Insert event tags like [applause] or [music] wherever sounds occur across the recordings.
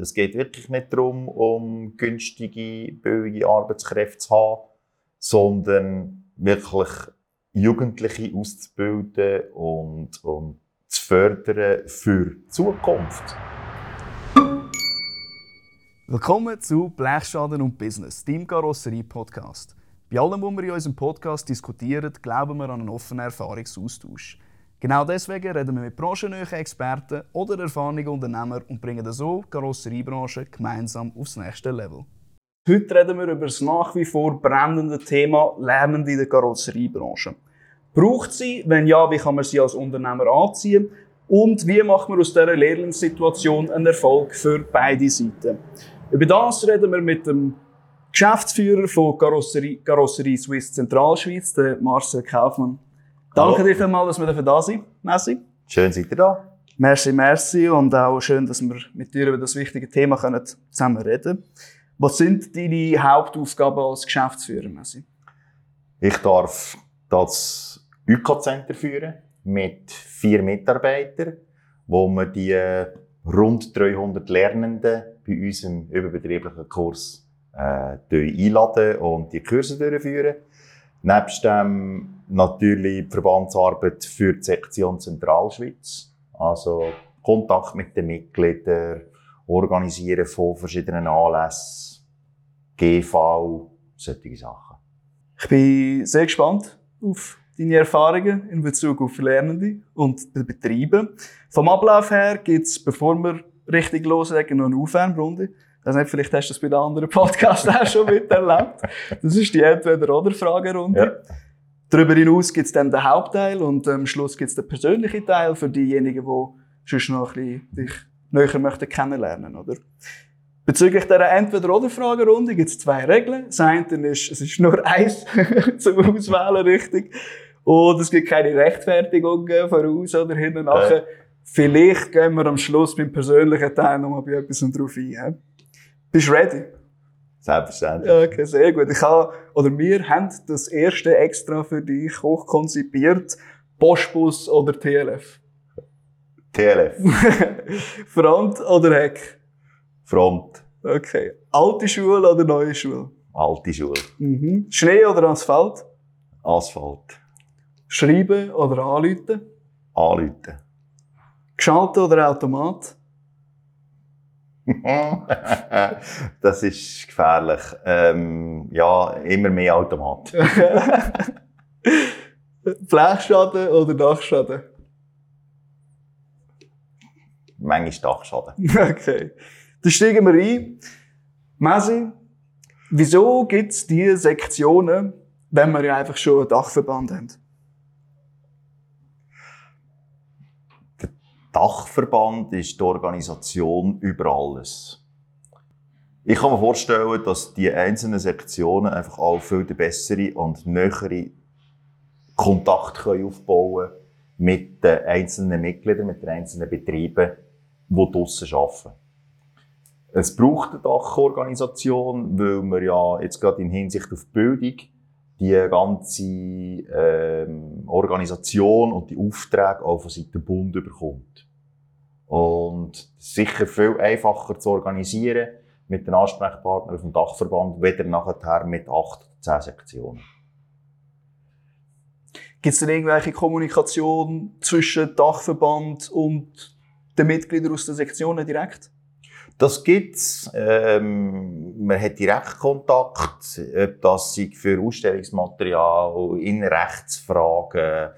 Es geht wirklich nicht darum, um günstige, billige Arbeitskräfte zu haben, sondern wirklich Jugendliche auszubilden und, und zu fördern für die Zukunft. Willkommen zu Blechschaden und Business, dem Karosserie-Podcast. Bei allem, was wir in unserem Podcast diskutieren, glauben wir an einen offenen Erfahrungsaustausch. Genau deswegen reden wir mit branchennahen Experten oder erfahrenen Unternehmern und bringen so die Karosseriebranche gemeinsam aufs nächste Level. Heute reden wir über das nach wie vor brennende Thema Lernende in der Karosseriebranche. Braucht sie? Wenn ja, wie kann man sie als Unternehmer anziehen? Und wie macht man aus dieser Lehrlingssituation einen Erfolg für beide Seiten? Über das reden wir mit dem Geschäftsführer von Karosserie, Karosserie Swiss Zentralschweiz, Marcel Kaufmann. Danke Hallo. dir vielmals, dass wir da sind. Merci. Schön, seid ihr da. Merci, merci. Und auch schön, dass wir mit dir über das wichtige Thema können zusammen reden Was sind deine Hauptaufgaben als Geschäftsführer, Merci? Ich darf das ÜK-Center führen mit vier Mitarbeitern, wo wir die rund 300 Lernenden bei unserem überbetrieblichen Kurs äh, einladen und die Kurse durchführen. Nebst dem natürlich die Verbandsarbeit für die Sektion Zentralschweiz. Also Kontakt mit den Mitgliedern, Organisieren von verschiedenen Anlässen, GV, solche Sachen. Ich bin sehr gespannt auf deine Erfahrungen in Bezug auf Lernende und Betriebe. Vom Ablauf her gibt es, bevor wir richtig loslegen, noch eine Aufwärmrunde. Das nicht, vielleicht hast du das bei den anderen Podcasts [laughs] auch schon miterlebt. Das ist die Entweder-Oder-Fragerunde. Ja. Darüber hinaus gibt es dann den Hauptteil und am Schluss gibt es den persönlichen Teil für diejenigen, die sonst noch ein bisschen dich näher möchten kennenlernen, oder? Bezüglich dieser Entweder-Oder-Fragerunde gibt es zwei Regeln. Das eine ist, es ist nur eins [laughs] zum Auswählen richtig. Und es gibt keine Rechtfertigung voraus oder hin und nachher. Ja. Vielleicht gehen wir am Schluss beim persönlichen Teil nochmal bei etwas drauf ein. Bist du ready? Selbstverständlich. Okay, sehr gut. Ich habe, oder wir haben das erste extra für dich hochkonzipiert. Postbus oder TLF? TLF. [laughs] Front oder Heck? Front. Okay. Alte Schule oder neue Schule? Alte Schule. Mhm. Schnee oder Asphalt? Asphalt. Schreiben oder anrufen? Anrufen. Geschaltet oder Automat? [laughs] das ist gefährlich. Ähm, ja, immer mehr Automat. [laughs] Blechschaden oder Dachschaden? Manchmal Dachschaden. [laughs] Okay. Dann steigen wir ein. Messi, wieso gibt es diese Sektionen, wenn wir ja einfach schon einen Dachverband haben? Dachverband ist die Organisation über alles. Ich kann mir vorstellen, dass die einzelnen Sektionen einfach auch viel bessere und nähere Kontakt können aufbauen mit den einzelnen Mitgliedern, mit den einzelnen Betrieben, die draussen arbeiten. Es braucht eine Dachorganisation, weil wir ja jetzt gerade in Hinsicht auf Bildung die ganze ähm, Organisation und die Aufträge auch von Seiten Bund bekommt. Und sicher viel einfacher zu organisieren mit den Ansprechpartnern auf dem Dachverband, weder nachher mit acht oder zehn Sektionen. Gibt es denn irgendwelche Kommunikation zwischen Dachverband und den Mitgliedern aus den Sektionen direkt? Das gibt's. Ähm, man hat direkt Kontakt, ob das für Ausstellungsmaterial, in Rechtsfragen,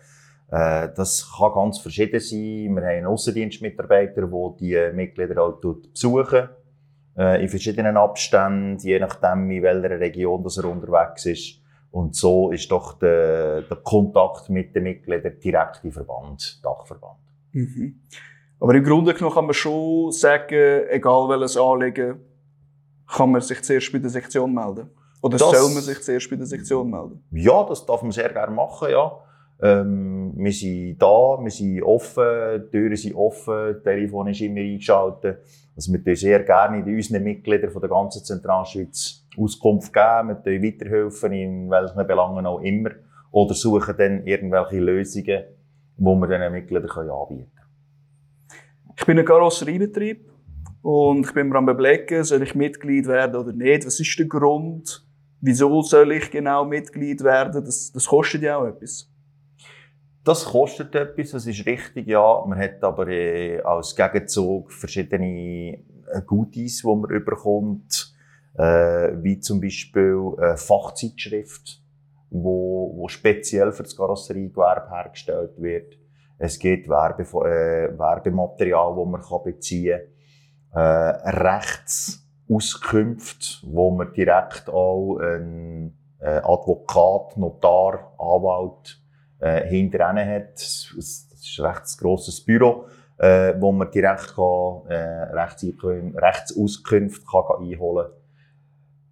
äh, das kann ganz verschieden sein. Wir haben Aussendienstmitarbeiter, die die Mitglieder auch besuchen, äh, in verschiedenen Abständen, je nachdem, in welcher Region das er unterwegs ist. Und so ist doch der, der Kontakt mit den Mitgliedern direkt im Verband, Dachverband. Mhm. Aber im Grunde genommen kann man schon sagen, egal welches Anliegen, kann man sich zuerst bei der Sektion melden. Oder das, soll man sich zuerst bei der Sektion melden? Ja, das darf man sehr gerne machen, ja. Ähm, wir sind da, wir sind offen, die Türen sind offen, das Telefon ist immer eingeschaltet. Also wir tun sehr gerne unseren Mitgliedern von der ganzen Zentralschweiz Auskunft geben, wir weiterhelfen, in welchen Belangen auch immer. Oder suchen dann irgendwelche Lösungen, die wir diesen Mitgliedern anbieten können. Ich bin ein Karosseriebetrieb und ich bin mir am überlegen, soll ich Mitglied werden oder nicht? Was ist der Grund? Wieso soll ich genau Mitglied werden? Das, das kostet ja auch etwas. Das kostet etwas, das ist richtig, ja. Man hat aber äh, als Gegenzug verschiedene äh, Goodies, die man überkommt, äh, wie zum Beispiel eine Fachzeitschrift, wo, wo speziell für das Karosseriegewerbe hergestellt wird. Es gibt Werbe, äh, Werbematerial, das man kann beziehen kann. Äh, Rechtsauskunft, wo man direkt auch einen äh, Advokat, Notar, Anwalt äh, hinter hat. Das ist ein recht grosses Büro, äh, wo man direkt kann, äh, Rechtsauskunft kann einholen kann.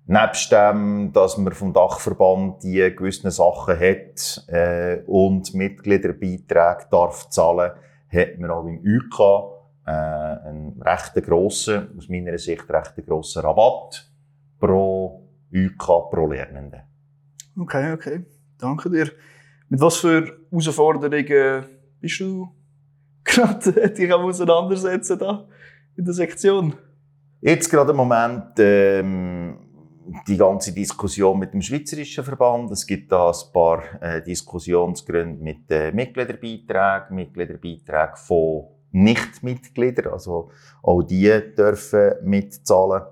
Nebst dem, dass man vom Dachverband die gewissen Sachen hat äh, und Mitgliederbeiträge darf zahlen, hat man auch im UK äh, einen recht grossen, aus meiner Sicht recht grossen Rabatt pro UK pro Lernenden. Okay, okay. Danke dir. Mit was für Herausforderungen bist du gerade [laughs] dich am auseinandersetzen da in der Sektion? Jetzt gerade im Moment ähm, die ganze Diskussion mit dem Schweizerischen Verband. Es gibt da ein paar äh, Diskussionsgründe mit äh, Mitgliederbeiträgen, Mitgliederbeiträgen von Nichtmitgliedern, also auch die dürfen mitzahlen.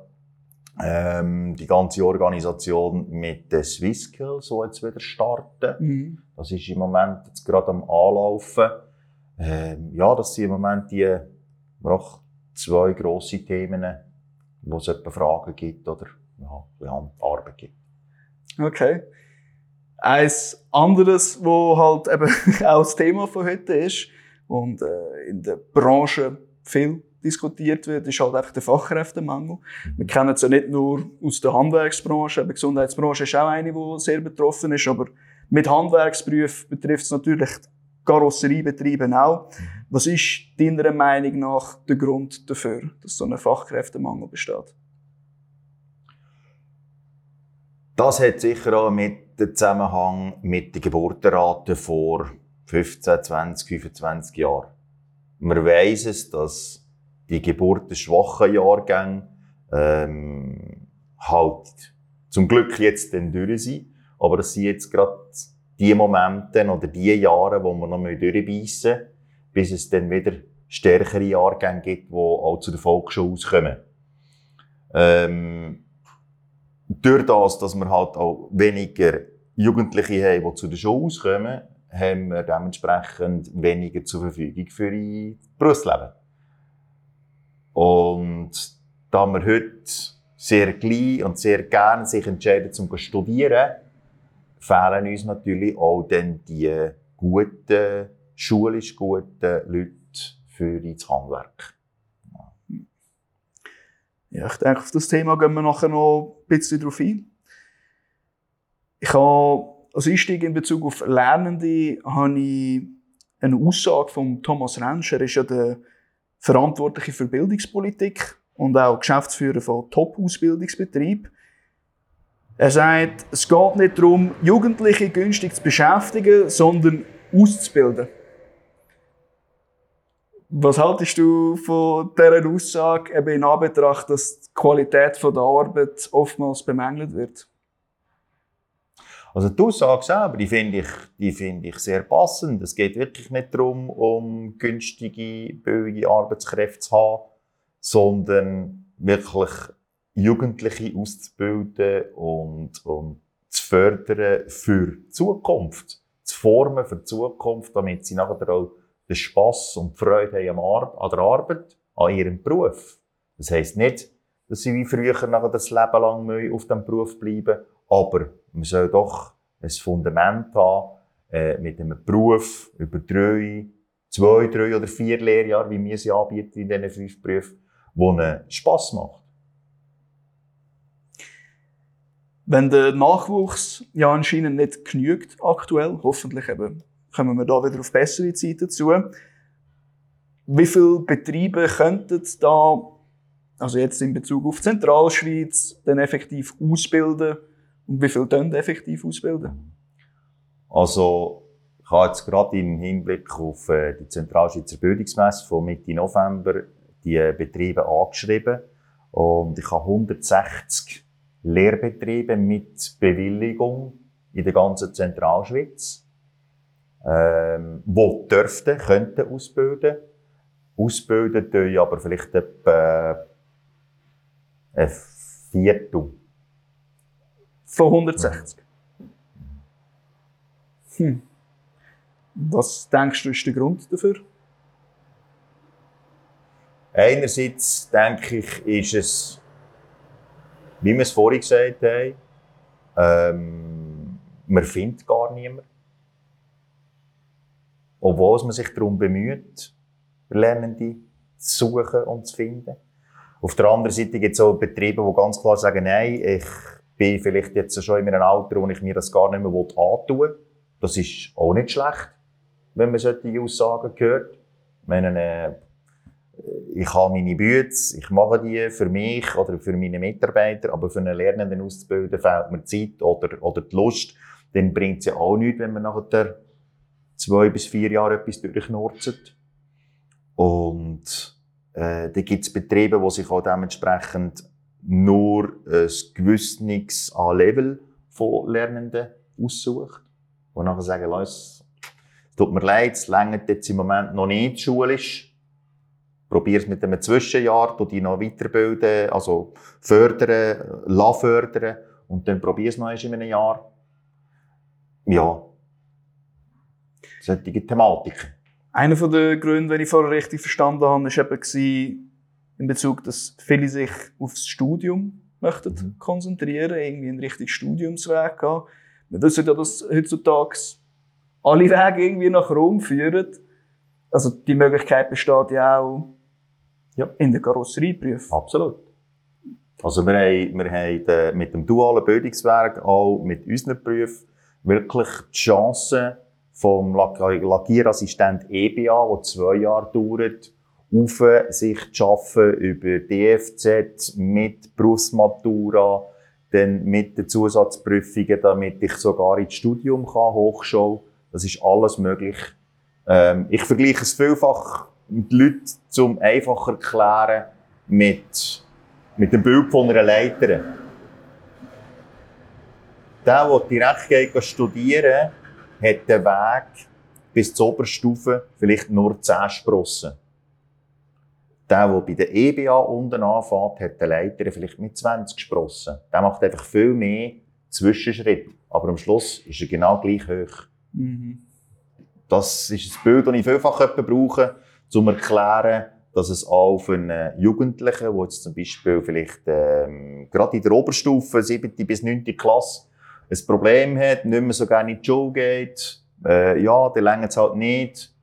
Ähm, die ganze Organisation mit den Swisskills, die jetzt wieder starten. Mhm. Das ist im Moment jetzt gerade am Anlaufen. Ähm, ja, das sind im Moment die noch zwei grosse Themen, wo es etwa Fragen gibt oder ja, Arbeit gibt. Okay. Eins anderes, wo halt eben [laughs] auch das Thema von heute ist und äh, in der Branche viel diskutiert wird, ist halt einfach der Fachkräftemangel. Wir kennen es ja nicht nur aus der Handwerksbranche, die Gesundheitsbranche ist auch eine, die sehr betroffen ist, aber mit Handwerksberufen betrifft es natürlich Karosseriebetriebe auch. Was ist deiner Meinung nach der Grund dafür, dass so ein Fachkräftemangel besteht? Das hat sicher auch mit dem Zusammenhang mit der Geburtenrate vor 15, 20, 25 Jahren. Man weiss es, dass die geburtenschwachen Jahrgänge ähm, halt zum Glück jetzt dann durch sind. Aber das sind jetzt gerade die Momente oder die Jahre, wo wir noch durchbeissen müssen, bis es dann wieder stärkere Jahrgänge gibt, die auch zu der Volksschule auskommen. Ähm, durch das, dass wir halt auch weniger Jugendliche haben, die zu der Schule auskommen, haben wir dementsprechend weniger zur Verfügung für ihr Berufsleben. Und da wir heute sehr gleich und sehr gerne sich entscheiden, zum zu studieren, fehlen uns natürlich auch dann die guten, schulisch guten Leute für das Handwerk. Ja, ich denke, auf das Thema gehen wir nachher noch ein bisschen drauf ein. Ich habe als Einstieg in Bezug auf Lernende habe ich eine Aussage von Thomas Rentsch. Er ist ja der Verantwortliche für Bildungspolitik und auch Geschäftsführer von Top-Ausbildungsbetrieb. Er sagt, es geht nicht darum, Jugendliche günstig zu beschäftigen, sondern auszubilden. Was haltest du von dieser Aussage eben in Anbetracht, dass die Qualität der Arbeit oftmals bemängelt wird? Also die Aussage selber, die finde ich, die finde ich sehr passend. Es geht wirklich nicht darum, um günstige, billige Arbeitskräfte zu haben, sondern wirklich Jugendliche auszubilden und, und zu fördern für die Zukunft, zu formen für die Zukunft, damit sie nachher auch den Spass und die Freude haben an der Arbeit, an ihrem Beruf. Das heisst nicht, dass sie wie früher nachher das Leben lang auf diesem Beruf bleiben aber man soll doch ein Fundament haben, äh, mit einem Beruf über drei, zwei, drei oder vier Lehrjahre, wie wir sie anbieten in diesen fünf Berufen, wo einen Spass macht. Wenn der Nachwuchs ja anscheinend nicht genügt aktuell, hoffentlich eben, kommen wir da wieder auf bessere Zeiten zu. Wie viele Betriebe könnten da, also jetzt in Bezug auf Zentralschweiz, dann effektiv ausbilden? Und wie viel können effektiv ausbilden? Also, ich habe jetzt gerade im Hinblick auf äh, die Zentralschweizer Bildungsmesse von Mitte November die Betriebe angeschrieben und ich habe 160 Lehrbetriebe mit Bewilligung in der ganzen Zentralschweiz, ähm, wo dürften, könnten ausbilden. Ausbilden tue ich aber vielleicht etwa ein Viertel. Von 160? Hm. Was denkst du, ist der Grund dafür? Einerseits denke ich, ist es, wie wir es vorhin gesagt haben, ähm, man findet gar niemand. Obwohl man sich darum bemüht, Lernende zu suchen und zu finden. Auf der anderen Seite gibt es auch Betriebe, die ganz klar sagen, nein, ich bin vielleicht jetzt schon in einem Alter, wo ich mir das gar nicht mehr antun will. Das ist auch nicht schlecht, wenn man solche Aussagen hört. Ich meine, äh, ich habe meine Bütze, ich mache die für mich oder für meine Mitarbeiter, aber für einen Lernenden auszubilden fehlt mir Zeit oder, oder die Lust. Dann bringt es ja auch nichts, wenn man nachher zwei bis vier Jahre etwas durchknurzt. Und äh, da gibt es Betriebe, die sich auch dementsprechend nur ein gewisses Level von Lernenden aussucht. Und nachher sagen, Leute, es tut mir leid, es längert jetzt im Moment noch nicht schulisch probier es mit einem Zwischenjahr, du dich noch weiterbilden, also fördern, la fördern und dann probier es noch in einem Jahr. Ja. Solche Thematiken. Einer der Gründe, wenn ich vorher richtig verstanden habe, war eben in Bezug, dass viele sich aufs Studium möchten mhm. konzentrieren, irgendwie in Richtung Studiumsweg gehen. Wir wissen ja, dass heutzutage alle Wege irgendwie nach Rom führen. Also die Möglichkeit besteht ja auch, ja. in der Karosserieprüfung. Absolut. Also wir haben, wir haben äh, mit dem dualen Bildungswerk auch mit unseren Berufen wirklich die Chance vom Lackierassistent EBA, der zwei Jahre dauert, auf sich zu arbeiten über DFZ mit Berufsmatura, dann mit den Zusatzprüfungen, damit ich sogar ins Studium kann, Hochschule. Das ist alles möglich. Ähm, ich vergleiche es vielfach die Leute zum einfacher erklären mit, mit dem Bild von einer Leiter. Der, der direkt geht studieren, hat den Weg bis zur Oberstufe vielleicht nur 10 Sprossen. Der, der bei der EBA unten anfängt, hat den Leiter vielleicht mit 20 Sprossen. Der macht einfach viel mehr Zwischenschritt. Aber am Schluss ist er genau gleich hoch. Mhm. Das ist ein Bild, das ich vielfach brauche, zum erklären, dass es auch für einen Jugendlichen, der jetzt zum Beispiel vielleicht ähm, gerade in der Oberstufe, 7. bis 9. Klasse, ein Problem hat, nicht mehr so gerne in die Schule geht, äh, ja, der längert es halt nicht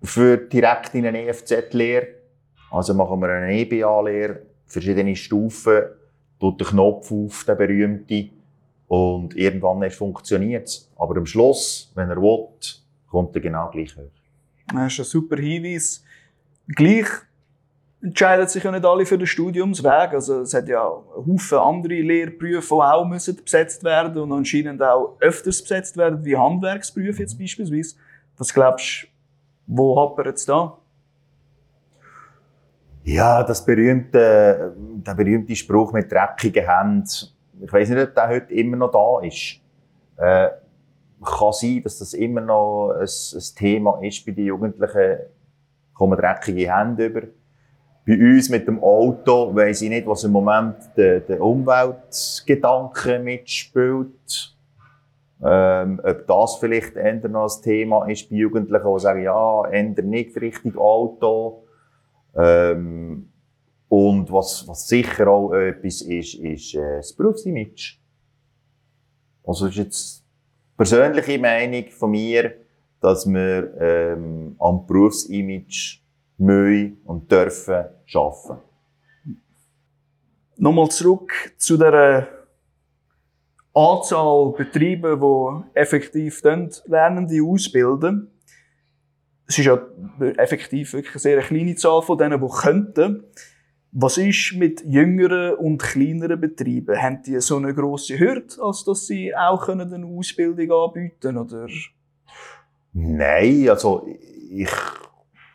für direkt in eine EFZ-Lehre. Also machen wir eine EBA-Lehre, verschiedene Stufen, tut den Knopf auf, der berühmte, und irgendwann funktioniert es. Aber am Schluss, wenn er will, kommt er genau gleich hoch. Das ist ein super Hinweis. Gleich entscheiden sich ja nicht alle für den Studiumsweg. Also es hat ja Haufen andere Lehrberufe, die auch müssen besetzt werden und anscheinend auch öfters besetzt werden, wie Handwerksberufe jetzt beispielsweise. Was glaubst du, wo hapert es da? Ja, das berühmte, der berühmte Spruch mit dreckigen Händen. Ich weiß nicht, ob der heute immer noch da ist. Äh, kann sein, dass das immer noch ein, ein Thema ist bei den Jugendlichen. Kommen dreckige Hände über. Bei uns mit dem Auto weiss ich nicht, was im Moment der, der Umweltgedanke mitspielt. Ähm, ob das vielleicht eher noch ein Thema ist bei Jugendlichen, die sagen, ja, änder nicht richtig Auto. Ähm, und was, was sicher auch etwas ist, ist äh, das Berufsimage. Also ist jetzt persönliche Meinung von mir, dass wir ähm, am Berufsimage müssen und dürfen arbeiten. Nochmal zurück zu der Anzahl Betriebe, die effektiv Lernende ausbilden. Es ist ja effektiv wirklich eine sehr kleine Zahl von denen, die könnten. Was ist mit jüngeren und kleineren Betrieben? Haben die so eine grosse Hürde, als dass sie auch eine Ausbildung anbieten können? Nein, also ich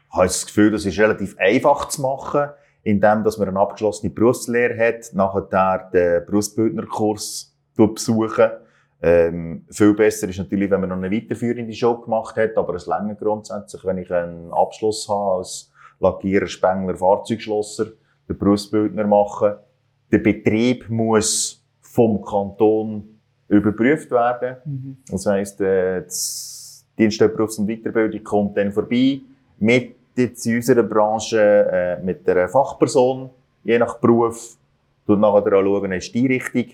habe das Gefühl, das ist relativ einfach zu machen, indem dass man eine abgeschlossene Berufslehre hat, nachher den Berufsbildnerkurs besuchen. Ähm, viel besser ist natürlich, wenn man noch eine weiterführende Show gemacht hat, aber es länger grundsätzlich, wenn ich einen Abschluss habe als Lackierer, Spengler, Fahrzeugschlosser, den Berufsbildner machen. Der Betrieb muss vom Kanton überprüft werden. Mhm. Das heisst, äh, das Dienststelle Berufs- und Weiterbildung kommt dann vorbei mit jetzt in unserer Branche äh, mit einer Fachperson, je nach Beruf, tut nachher auch schauen, ist die Richtung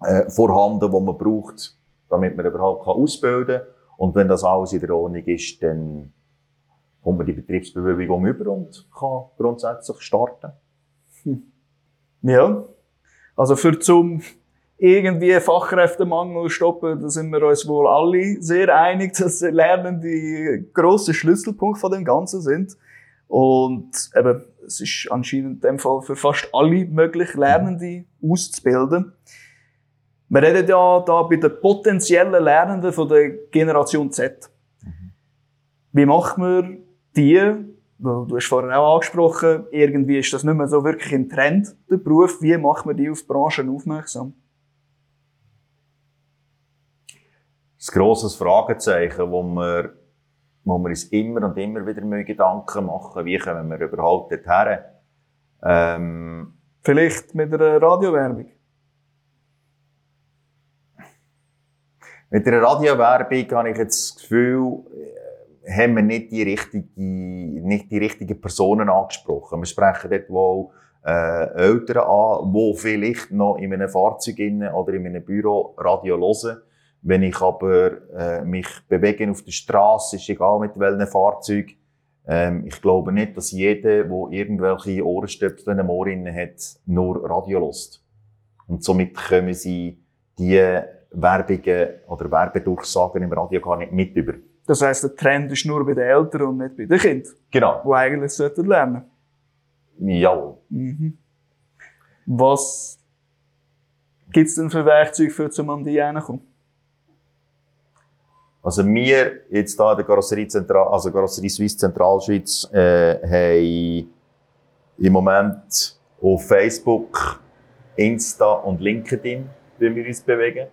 äh, vorhanden, die man braucht, damit man überhaupt kann ausbilden kann. Und wenn das alles in der Ordnung ist, dann kommt man die Betriebsbewilligung über und kann grundsätzlich starten. Hm. Ja, also für zum irgendwie Fachkräftemangel stoppen, da sind wir uns wohl alle sehr einig, [laughs] dass Lernen die grosse Schlüsselpunkt von dem Ganzen sind. Und eben, es ist anscheinend in dem Fall für fast alle möglich, Lernende auszubilden. Wir reden ja da bei den potenziellen Lernenden von der Generation Z. Wie macht man die, du hast vorhin auch angesprochen, irgendwie ist das nicht mehr so wirklich im Trend, der Beruf. Wie macht man die auf Branchen aufmerksam? ein grosses Fragezeichen, wo wir, wo wir uns immer und immer wieder Gedanken machen, wie kommen wir überhaupt dorthin. Ähm, Vielleicht mit einer Radiowerbung? Mit einer Radiowerbung habe ich jetzt das Gefühl, äh, haben wir nicht die, richtige, nicht die richtigen Personen angesprochen. Wir sprechen dort wohl äh, Eltern an, die vielleicht noch in einem Fahrzeug oder in einem Büro Radio hören wenn ich aber äh, mich bewege auf der Straße, ist egal mit welchem Fahrzeug, ähm, ich glaube nicht, dass jeder, der irgendwelche Ohrenstöpsel im Ohr hat, nur Radio lost. Und somit können sie die Werbungen oder Werbedurchsagen im Radio gar nicht mit über. Das heisst, der Trend ist nur bei den Eltern und nicht bei den Kindern. Genau. Die eigentlich sollten lernen. Ja. Mhm. Was gibt's denn für Werkzeuge, für zum an die kommen? Also wir jetzt da in der Karosserie Zentral, also Karosserie Suisse Zentralschweiz, äh, haben im Moment auf Facebook, Insta und LinkedIn, wie wir uns bewegen.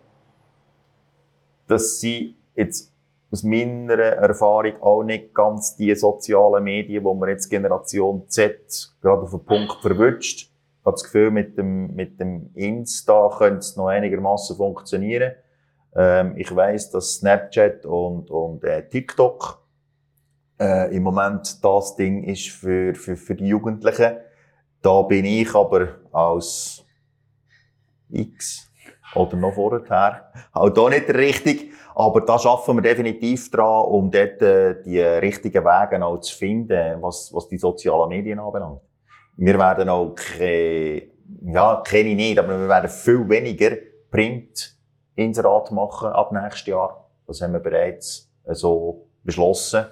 Das sind jetzt aus meiner Erfahrung auch nicht ganz die sozialen Medien, wo man jetzt Generation Z gerade auf den Punkt verwünscht. Ich habe das Gefühl, mit dem, mit dem Insta könnte es noch einigermaßen funktionieren. Ähm, ich weiß, dass Snapchat und, und äh, TikTok äh, im Moment das Ding ist für, für, für die Jugendlichen. Da bin ich aber als X oder noch vorher auch da nicht richtig. Aber da schaffen wir definitiv dran, um dort äh, die richtigen Wege auch zu finden, was, was die sozialen Medien anbelangt. Wir werden auch keine, ja, kenne ich nicht, aber wir werden viel weniger Print Inserat machen ab nächstes Jahr. Das haben wir bereits äh, so beschlossen,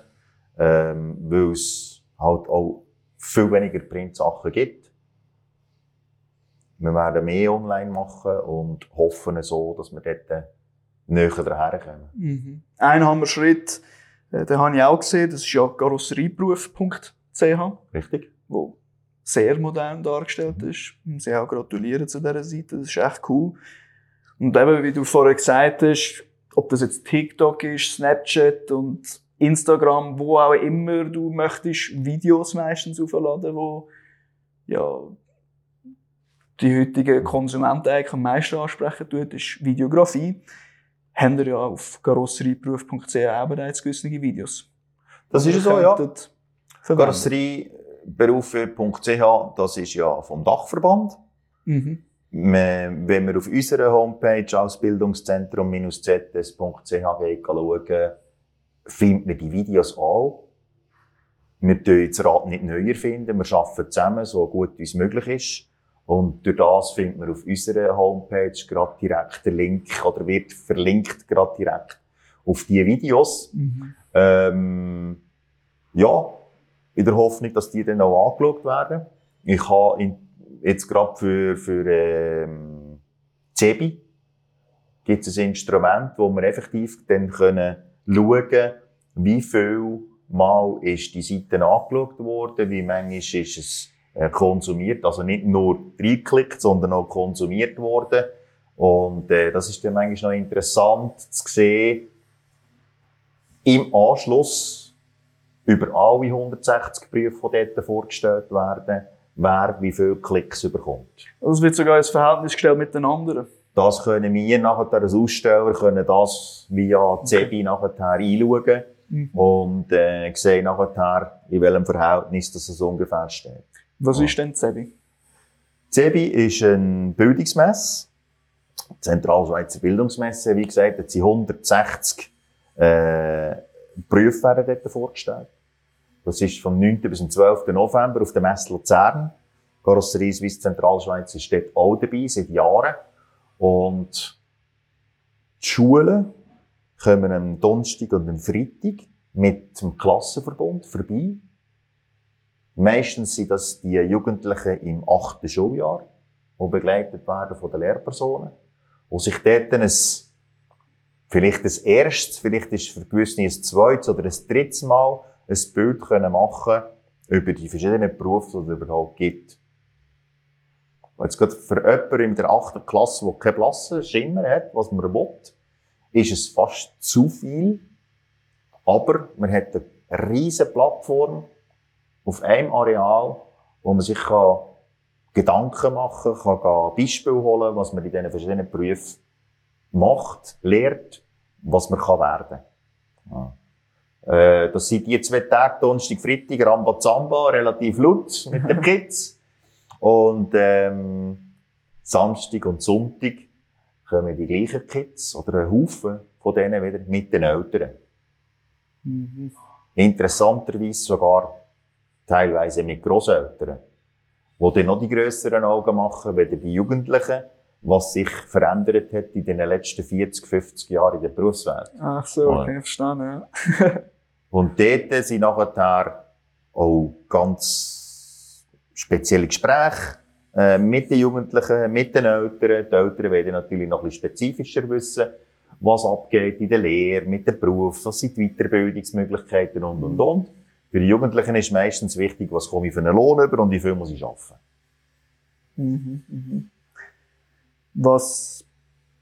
ähm, weil es halt auch viel weniger Printsachen gibt. Wir werden mehr online machen und hoffen so, dass wir dort näher daherkommen. Mhm. Einen haben wir Schritt, äh, den habe ich auch gesehen, das ist ja karosserieberuf.ch. Richtig. Wo sehr modern dargestellt ist. Sie auch gratulieren zu dieser Seite, das ist echt cool. Und eben, wie du vorher gesagt hast, ob das jetzt TikTok ist, Snapchat und Instagram, wo auch immer du möchtest, Videos meistens aufladen, wo ja, die heutigen Konsumenten eigentlich am meisten ansprechen tut, ist Videografie. Haben wir ja auf karosserieberuf.ch auch bereits gewisse Videos. Das ist so, ja. Karosserieberufe.ch, das ist ja vom Dachverband. Mhm wenn wir auf unserer Homepage Ausbildungszentrum-zs.ch schauen, findet man die Videos auch. Wir tun das Rad nicht neu erfinden, wir arbeiten zusammen, so gut wie es möglich ist. Und durch das findet man auf unserer Homepage gerade direkt den Link, oder wird verlinkt gerade direkt auf die Videos. Mhm. Ähm, ja, in der Hoffnung, dass die dann auch angeschaut werden. Ich habe in jetzt gerade für, für ähm, CEBI gibt es ein Instrument, wo wir effektiv dann können schauen wie viel Mal ist die Seite angeschaut worden, wie manchmal ist es konsumiert, also nicht nur reingeklickt, sondern auch konsumiert worden. Und äh, das ist dann manchmal noch interessant zu sehen, im Anschluss über alle 160 Berufe, die dort vorgestellt werden, wer wie viele Klicks bekommt. Das wird sogar ins Verhältnis gestellt mit den anderen. Das können wir nachher als Aussteller können das via CEBI nachher einschauen Mhm. und äh, sehen nachher, in welchem Verhältnis das ungefähr steht. Was ist denn CEBI? CEBI ist ein Bildungsmesse, Zentralschweizer Bildungsmesse, wie gesagt, jetzt sind 160 äh, Berufe werden dort vorgestellt. Das ist vom 9. bis zum 12. November auf der Messe Luzern. Karosserie Swiss Zentralschweiz ist dort auch dabei, seit Jahren. Und die Schulen kommen am Donnerstag und am Freitag mit dem Klassenverbund vorbei. Meistens sind das die Jugendlichen im achten Schuljahr, die begleitet werden von den Lehrpersonen, die sich dort ein, vielleicht ein erstes, vielleicht ist für gewisse ein zweites oder ein drittes Mal ein Bild können machen über die verschiedenen Berufe, die es überhaupt gibt. Jetzt gerade für jemanden in der achten Klasse, der keine blassen Schimmer hat, was man will, ist es fast zu viel. Aber man hat eine riesige Plattform auf einem Areal, wo man sich kann Gedanken machen kann, kann Beispiele holen, was man in diesen verschiedenen Berufen macht, lehrt, was man kann werden ja. äh, Das sind die zwei Tage, Donnerstag, Freitag, Rambazamba, relativ laut mit den [laughs] Kids. Und ähm, Samstag und Sonntag kommen die gleichen Kids oder ein Haufen von denen wieder mit den Eltern. Mhm. Interessanterweise sogar teilweise mit Grosseltern, die dann noch die grösseren Augen machen, weder die Jugendlichen, was sich verändert hat in den letzten 40, 50 Jahren in der Berufswelt. Ach so, okay, verstanden, ja. [laughs] Und dort sind nachher auch ganz spezielle Gespräche äh, mit den Jugendlichen, mit den Eltern. Die Eltern werden natürlich noch ein bisschen spezifischer wissen, was abgeht in der Lehre, mit dem Beruf, was sind die Weiterbildungsmöglichkeiten und, und, und. Für die Jugendlichen ist meistens wichtig, was komme ich für einen Lohn über und wie viel muss ich arbeiten. Mhm, mhm. Was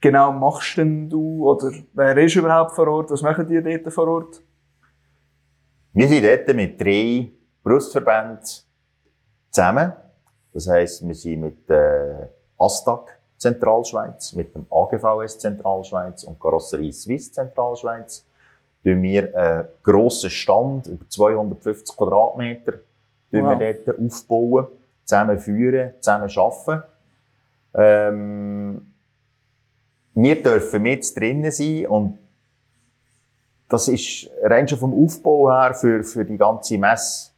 genau machst denn du, oder wer ist überhaupt vor Ort? Was machen die dort vor Ort? Wir sind dort mit drei Berufsverbänden zusammen. Das heisst, wir sind mit der ASTAG Zentralschweiz, mit dem AGVS Zentralschweiz und Karosserie Swiss Zentralschweiz. Tun wir einen grossen Stand über 250 Quadratmeter tun Wow. wir dort aufbauen, zusammen führen, zusammen arbeiten. Ähm, wir dürfen mit drinnen sein und das ist rein schon vom Aufbau her für, für die ganze Messe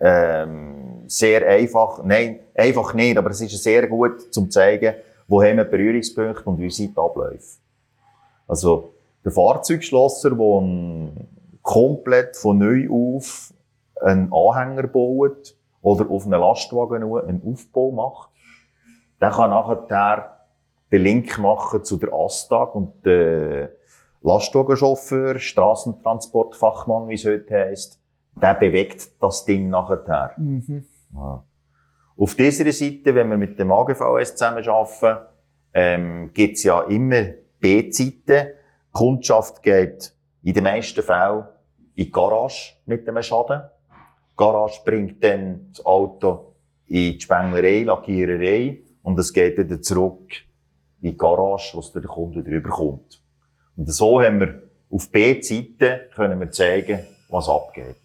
ähm, sehr einfach. Nein, einfach nicht, aber es ist sehr gut zum zeigen, wo haben wir Berührungspunkte und wie sind die Abläufe. Also der Fahrzeugschlosser, der komplett von neu auf einen Anhänger baut oder auf einen Lastwagen einen Aufbau macht, der kann nachher den Link machen zu der ASTAG und der Lastwagenchauffeur, Straßentransportfachmann, wie es heute heisst, der bewegt das Ding nachher. Mhm. Ja. Auf dieser Seite, wenn wir mit dem AGVS zusammenarbeiten, ähm, gibt's ja immer B-Zeiten. Kundschaft geht in den meisten Fällen in die Garage mit dem Schaden. Die Garage bringt dann das Auto in die Spenglerei, Lackiererei und es geht wieder zurück in die Garage, wo der Kunde drüber kommt. Und so haben wir auf B-Seite können wir zeigen, was abgeht.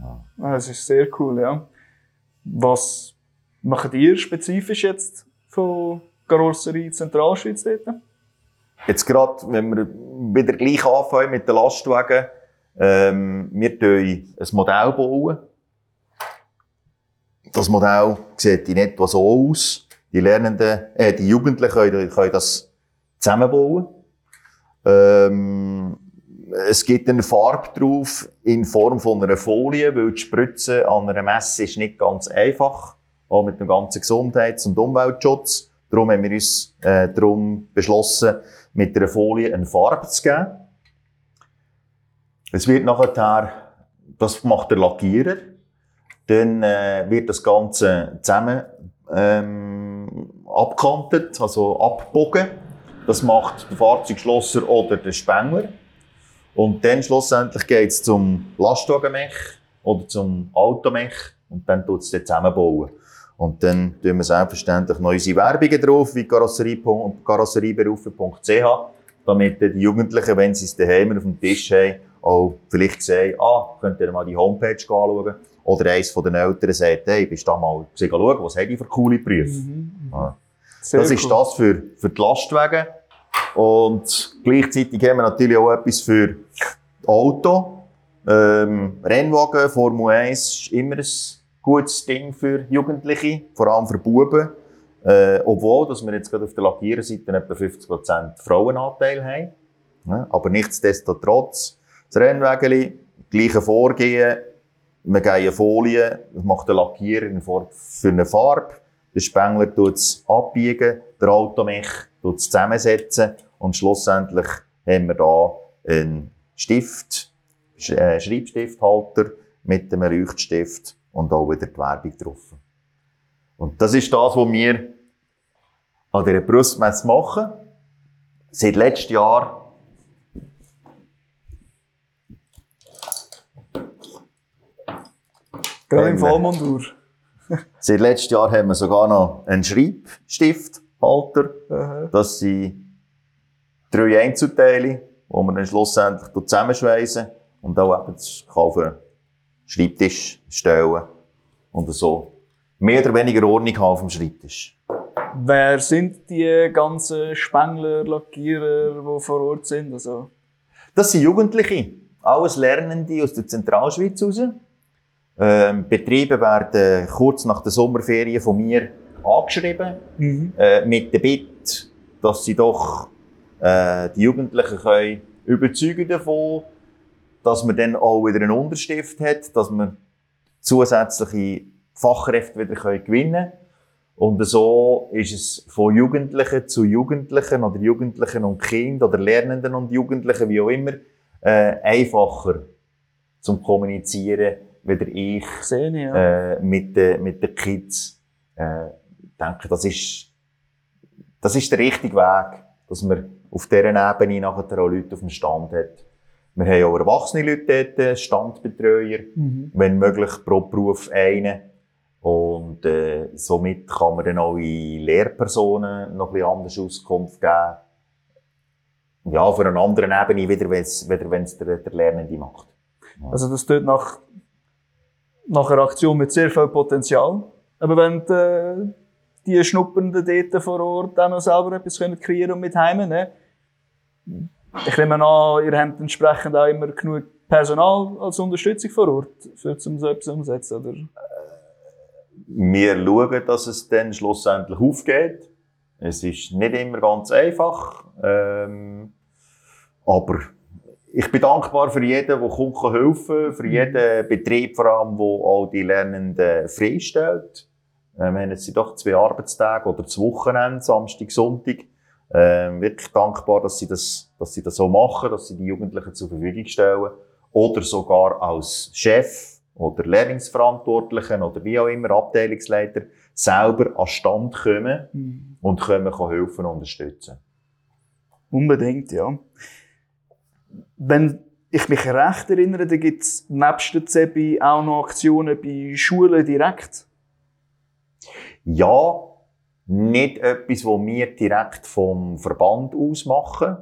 Ah, Das ist sehr cool, ja. Was macht ihr spezifisch jetzt von Karosserie Zentralschweiz dort? Jetzt gerade, wenn wir wieder gleich anfangen mit den Lastwagen, ähm, wir bauen ein Modell bauen. Das Modell sieht in etwa so aus. Die Lernenden, äh, die Jugendlichen können, können das zusammenbauen. Ähm, es gibt eine Farbe drauf in Form von einer Folie, weil die Spritze an einer Messe ist nicht ganz einfach. Auch mit dem ganzen Gesundheits- und Umweltschutz. Darum haben wir uns äh, darum beschlossen, mit einer Folie eine Farbe zu geben. Es wird nachher das macht der Lackierer. Dann äh, wird das Ganze zusammen ähm, abkantet, also abbogen. Das macht der Fahrzeugschlosser oder der Spengler. Und dann schlussendlich geht es zum Lastwagenmech oder zum Automech und dann tut es zusammenbauen. Und dann tun wir selbstverständlich noch unsere Werbungen drauf, wie karosserie- karosserieberufe.ch, damit die Jugendlichen, wenn sie es daheim auf dem Tisch haben, auch vielleicht sehen, ah, könnt ihr mal die Homepage anschauen. Oder eins von den Eltern sagt, hey, bist du da mal schauen, was hat die für coole Berufe? Ja. Sehr Das ist cool. das für, für die Lastwagen. Und gleichzeitig haben wir natürlich auch etwas für Auto. Ähm, Rennwagen, Formel 1 ist immer ein gutes Ding für Jugendliche, vor allem für Buben. Äh, obwohl, dass wir jetzt gerade auf der Lackiererseite etwa 50% Frauenanteil haben. Ja, aber nichtsdestotrotz, das Rennwägeli, gleiche Vorgehen, wir gehen Folie, das macht der Lackierer in Form für eine Farbe, der Spengler tut es abbiegen, der Automech tut es zusammensetzen und schlussendlich haben wir da einen Stift, Sch- äh, Schreibstifthalter mit einem Leuchtstift und auch wieder die Werbung drauf. Und das ist das, was wir an dieser Brustmesse machen. Seit letztem Jahr Gerade im Haben wir. Vollmundur. Seit letztem Jahr haben wir sogar noch einen Schreibstifthalter. Aha. Das sind drei Einzelteile, die man dann schlussendlich zusammenschweissen und auch eben das einen Schreibtisch stellen und so mehr oder weniger Ordnung haben auf dem Schreibtisch. Wer sind die ganzen Spengler, Lackierer, die vor Ort sind? Also, Das sind Jugendliche, alles Lernende aus der Zentralschweiz raus. Ähm, Betriebe werden kurz nach der Sommerferien von mir angeschrieben. äh, mit der Bitte, dass sie doch äh, die Jugendlichen können überzeugen davon, dass man dann auch wieder einen Unterstift hat, dass man zusätzliche Fachkräfte wieder gewinnen können. Und so ist es von Jugendlichen zu Jugendlichen oder Jugendlichen und Kind oder Lernenden und Jugendlichen, wie auch immer, äh, einfacher zum Kommunizieren, wieder ich sehe ich, ja. äh, mit, den, mit den Kids. Äh, ich denke, das ist, das ist der richtige Weg, dass man auf dieser Ebene nachher auch Leute auf dem Stand hat. Wir haben auch erwachsene Leute dort, Standbetreuer, Mhm. wenn möglich pro Beruf einen. Und äh, somit kann man dann auch in Lehrpersonen noch ein bisschen anders Auskunft geben. Ja, auf einer anderen Ebene, wieder, wenn's, wieder wenn es der, der Lernende macht. Also das tut nach, nach einer Aktion mit sehr viel Potenzial. Aber wenn die, äh, die Schnuppernden dort vor Ort auch noch selber etwas können kreieren und mit heimnehmen, ich nehme an, ihr habt entsprechend auch immer genug Personal als Unterstützung vor Ort, für zum so etwas umsetzen, oder? wir schauen, dass es dann schlussendlich aufgeht. Es ist nicht immer ganz einfach, ähm, aber ich bin dankbar für jeden, der kommt kann helfen für jeden Betrieb vor allem, der auch die Lernenden freistellt. Ähm, wir haben jetzt doch zwei Arbeitstage oder zwei Wochenende, Samstag, Sonntag. Ähm, wirklich dankbar, dass sie, das, dass sie das so machen, dass sie die Jugendlichen zur Verfügung stellen. Oder sogar als Chef oder Lehrlingsverantwortlichen oder wie auch immer Abteilungsleiter selber an Stand kommen und können helfen und unterstützen. Unbedingt, ja. Wenn ich mich recht erinnere, da gibt es nebst der CEBI auch noch Aktionen bei Schulen direkt. Ja, nicht etwas, was wir direkt vom Verband aus machen.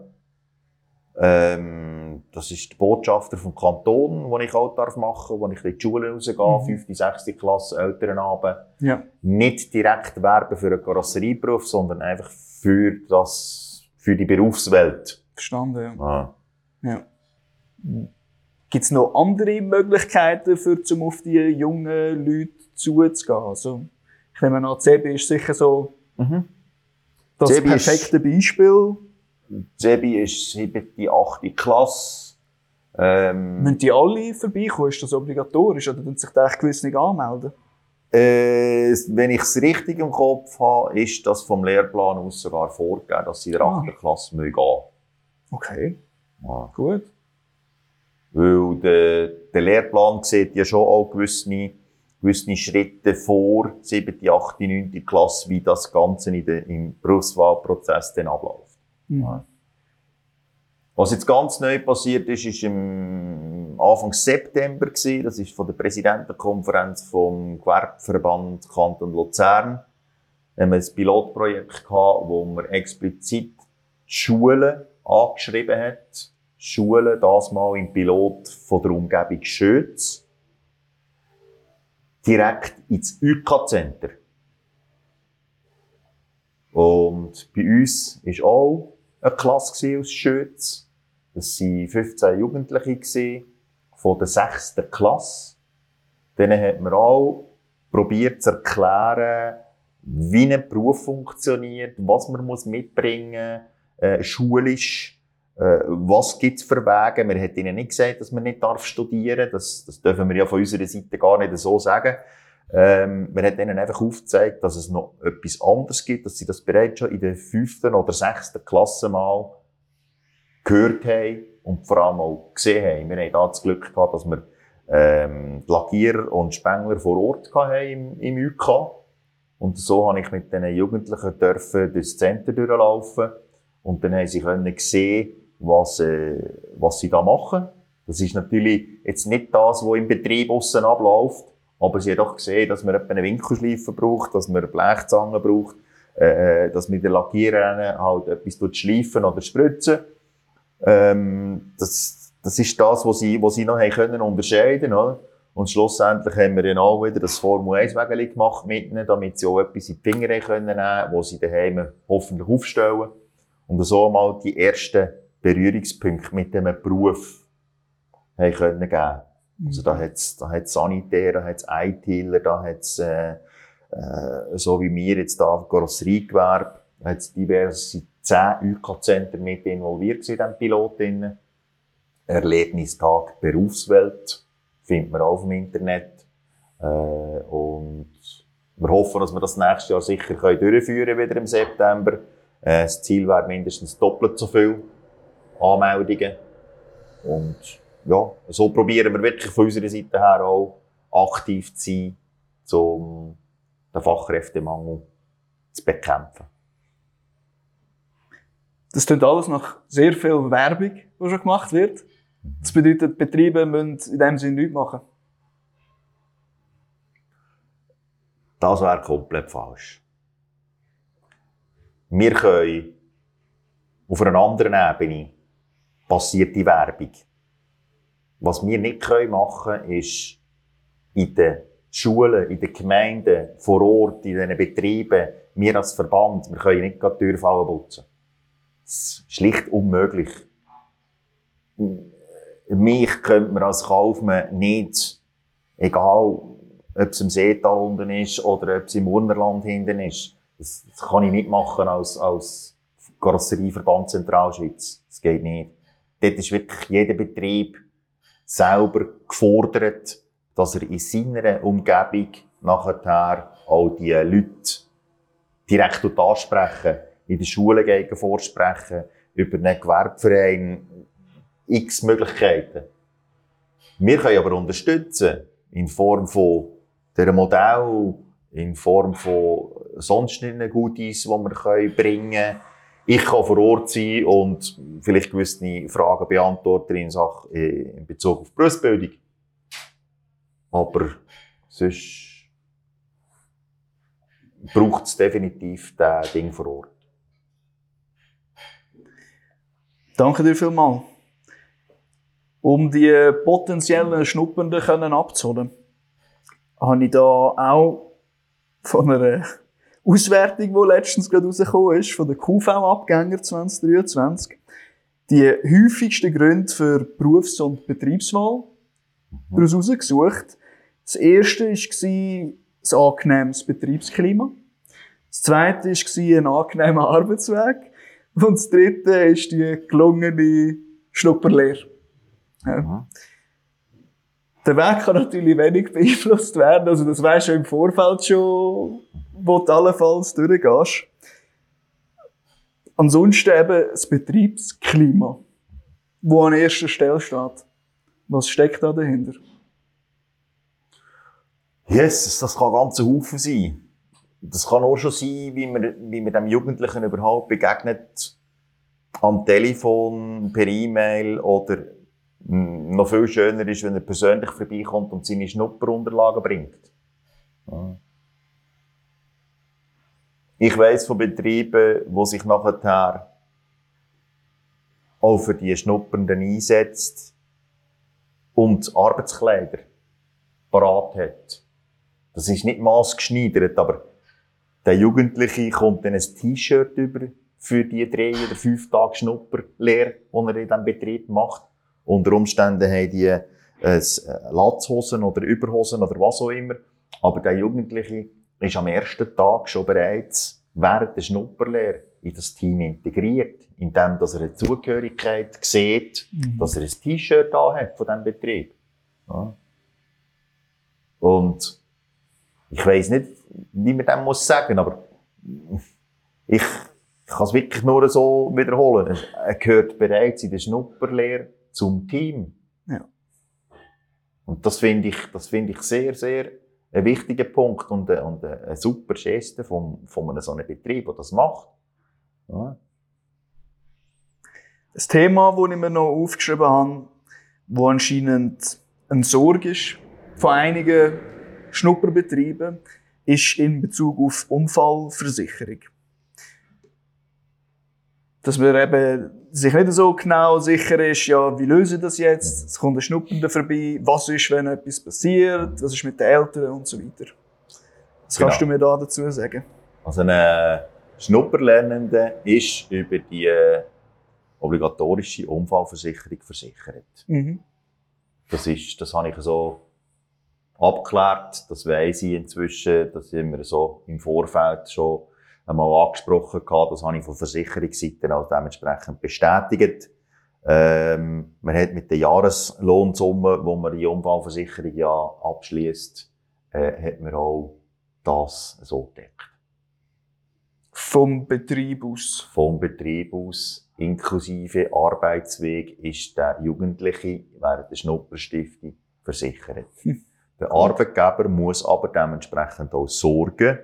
Ähm, das ist der Botschafter vom Kanton, den ich auch darf machen, wo ich in die Schule rausgehe, Mhm. fünfte, sechste Klasse, Elternabend. Ja. Nicht direkt werben für einen Karosserieberuf, sondern einfach für das, für die Berufswelt. Verstanden, ja. Ah. ja. Gibt es noch andere Möglichkeiten, für, um auf die jungen Leute zuzugehen? Also, ich nehme an, CEBI ist sicher so Mhm. das ist- perfekte Beispiel. Sebi ist siebte, achte Klasse. Ähm, Müssen die alle vorbeikommen? Ist das obligatorisch? Oder tun sich da gewiss nicht anmelden? Äh, wenn ich es richtig im Kopf habe, ist das vom Lehrplan aus sogar vorgegeben, dass sie in der Ah. 8. Klasse gehen müssen. Okay, Ja. gut. Weil der, der Lehrplan sieht ja schon auch gewisse, gewisse Schritte vor, 7., 8., 9. Klasse, wie das Ganze in der, im Berufswahlprozess dann abläuft. Mhm. Was jetzt ganz neu passiert ist, ist im Anfang September gewesen. Das ist von der Präsidentenkonferenz vom Gewerbeverband Kanton Luzern. Da haben wir ein Pilotprojekt gehabt, wo wir explizit Schulen angeschrieben hat. Schulen, das mal im Pilot von der Umgebung Schütz. Direkt ins UK-Center. Und bei uns ist auch eine Klasse aus Schütz. Das waren 15 Jugendliche von der 6. Klasse. Denen hat man auch probiert zu erklären, wie ein Beruf funktioniert, was man muss mitbringen äh, schulisch, äh, was gibt's für Wege. Man hat ihnen nicht gesagt, dass man nicht darf studieren das, das dürfen wir ja von unserer Seite gar nicht so sagen. Ähm, man hat ihnen einfach aufgezeigt, dass es noch etwas anderes gibt, dass sie das bereits schon in der fünften oder sechsten Klasse mal gehört haben und vor allem auch gesehen haben. Wir haben da das Glück gehabt, dass wir ähm, Lackierer und Spengler vor Ort hatten im, im UK. Und so habe ich mit diesen Jugendlichen dürfen durchs Zentrum durchlaufen. Und dann haben sie können sehen, was, äh, was sie da machen. Das ist natürlich jetzt nicht das, was im Betrieb aussen abläuft. Aber sie haben doch gesehen, dass man einen Winkelschleifer braucht, dass man Blechzangen braucht, äh, äh dass man den Lackierern halt etwas schleifen oder spritzen. Ähm, das, das ist das, was sie, was sie noch haben können unterscheiden, oder? Und schlussendlich haben wir dann auch wieder das Formel 1 Wägeli gemacht mit ihnen, damit sie auch etwas in die Finger nehmen können, wo sie daheim hoffentlich aufstellen. Und so mal die ersten Berührungspunkte mit diesem Beruf haben können geben. Also da hat's, da hat's Sanitär, da hat's ITler, da hat's, äh, äh, so wie wir jetzt da, Karosseriegewerbe, da hat's diverse zehn UK-Zentren mit involviert in diesem Pilot. Erlebnistag Berufswelt findet man auch auf dem Internet. Äh, und wir hoffen, dass wir das nächstes Jahr sicher können durchführen wieder im September. Äh, das Ziel wäre mindestens doppelt so viel Anmeldungen. Und ja, so probieren wir wirklich von unserer Seite her auch aktiv zu sein, um den Fachkräftemangel zu bekämpfen. Das klingt alles nach sehr viel Werbung, die schon gemacht wird. Das bedeutet, Betriebe müssen in dem Sinne nichts machen. Das wäre komplett falsch. Wir können auf einer anderen Ebene passiert die Werbung. Was wir nicht machen können, ist in den Schulen, in den Gemeinden, vor Ort, in diesen Betrieben, wir als Verband, wir können nicht gerade Türfallen putzen. Das ist schlicht unmöglich. Mich könnte man als Kaufmann nicht, egal ob es im Seetal unten ist oder ob es im Urnerland hinten ist, das, das kann ich nicht machen als, als Karosserieverband Zentralschweiz. Das geht nicht. Dort ist wirklich jeder Betrieb selber gefordert, dass er in seiner Umgebung nachher auch die Leute direkt ansprechen in den Schulen gehen vorsprechen, über einen Gewerbeverein, x Möglichkeiten. Wir können aber unterstützen, in Form von dieser Modell, in Form von sonstigen Goodies, die wir bringen können. Ich kann vor Ort sein und vielleicht gewisse Fragen beantworten in, Sache, äh, in Bezug auf Berufsbildung. Aber sonst braucht es definitiv das Ding vor Ort. Danke dir vielmals. Um die potenziellen Schnuppernden abzuholen, habe ich da auch von einer Auswertung, die letztens gerade rausgekommen ist, von den QV-Abgänger 2023, die häufigsten Gründe für Berufs- und Betriebswahl mhm. daraus rausgesucht. Das erste war ein angenehmes Betriebsklima. Das zweite war ein angenehmer Arbeitsweg. Und das dritte ist die gelungene Schnupperlehre. Ja. Mhm. Der Weg kann natürlich wenig beeinflusst werden. Also, das weisst du im Vorfeld schon, wo du allenfalls durchgehst. Ansonsten eben das Betriebsklima, wo an erster Stelle steht. Was steckt da dahinter? Jesus, das kann ganz ein Haufen sein. Das kann auch schon sein, wie man, wie man dem Jugendlichen überhaupt begegnet, am Telefon, per E-Mail oder noch viel schöner ist, wenn er persönlich vorbeikommt und seine Schnupperunterlagen bringt. Ja. Ich weiss von Betrieben, die sich nachher auch für die Schnuppernden einsetzt und Arbeitskleider parat hat. Das ist nicht maßgeschneidert, aber der Jugendliche kommt dann ein T-Shirt über für die drei oder fünf Tage Schnupperlehre, die er in diesem Betrieb macht. Unter Umständen haben die äh, Latzhosen oder Überhosen oder was auch immer. Aber der Jugendliche ist am ersten Tag schon bereits während der Schnupperlehre in das Team integriert, indem dass er eine Zugehörigkeit sieht, mhm. dass er ein T-Shirt da hat von diesem Betrieb. Ja. Und ich weiß nicht, wie man dem muss sagen, aber ich, ich kann es wirklich nur so wiederholen. Er gehört bereits in der Schnupperlehre zum Team. Ja. Und das finde ich, das finde ich sehr, sehr ein wichtiger Punkt und, ein, und eine super Geste von, von einem so einem Betrieb, der das macht. Ja. Das Thema, das ich mir noch aufgeschrieben habe, wo anscheinend eine Sorge ist von einigen Schnupperbetrieben, ist in Bezug auf Unfallversicherung. Dass man eben sich nicht so genau sicher ist, ja, wie löse ich das jetzt? Es kommt ein Schnuppernder vorbei. Was ist, wenn etwas passiert? Was ist mit den Eltern und so weiter? Was genau. kannst du mir da dazu sagen? Also ein Schnupperlernender ist über die obligatorische Unfallversicherung versichert. Mhm. Das ist, das habe ich so abgeklärt, das weiss ich inzwischen, das haben wir so im Vorfeld schon einmal angesprochen gehabt, das habe ich von Versicherungsseite auch dementsprechend bestätigt. Ähm, man hat mit der Jahreslohnsumme, wo man die Unfallversicherung ja abschließt, äh, hat man auch das so gedeckt. Vom Betrieb aus? Vom Betrieb aus, inklusive Arbeitsweg, ist der Jugendliche während der Schnupperstiftung versichert. Hm. Der Arbeitgeber muss aber dementsprechend auch sorgen,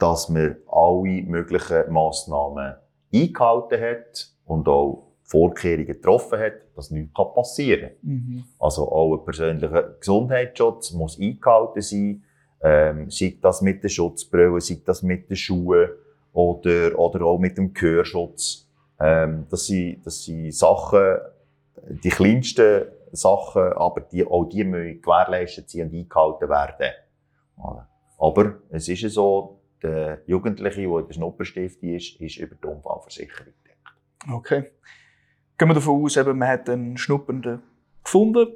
dass man alle möglichen Massnahmen eingehalten hat und auch Vorkehrungen getroffen hat, dass nichts passieren kann. Mhm. Also auch ein persönlicher Gesundheitsschutz muss eingehalten sein, ähm, sei das mit der Schutzbrille, sei das mit den Schuhen oder, oder auch mit dem Gehörschutz. Ähm, das, sind, das sind Sachen, die kleinsten Sachen, aber die, auch die müssen gewährleistet sein und eingehalten werden. Aber es ist ja so, der Jugendliche, der in der Schnupperstift ist, ist über die Unfallversicherung gedeckt. Okay. Gehen wir davon aus, eben, man hat einen Schnuppernden gefunden,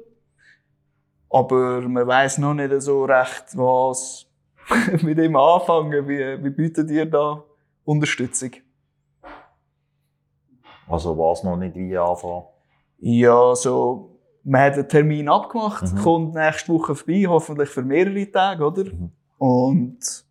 aber man weiß noch nicht so recht, was [laughs] mit ihm anfangen. Wie, wie bietet ihr da Unterstützung? Also was noch nicht wie anfangen? Ja, so man hat einen Termin abgemacht, mhm. kommt nächste Woche vorbei, hoffentlich für mehrere Tage, oder? Mhm. Und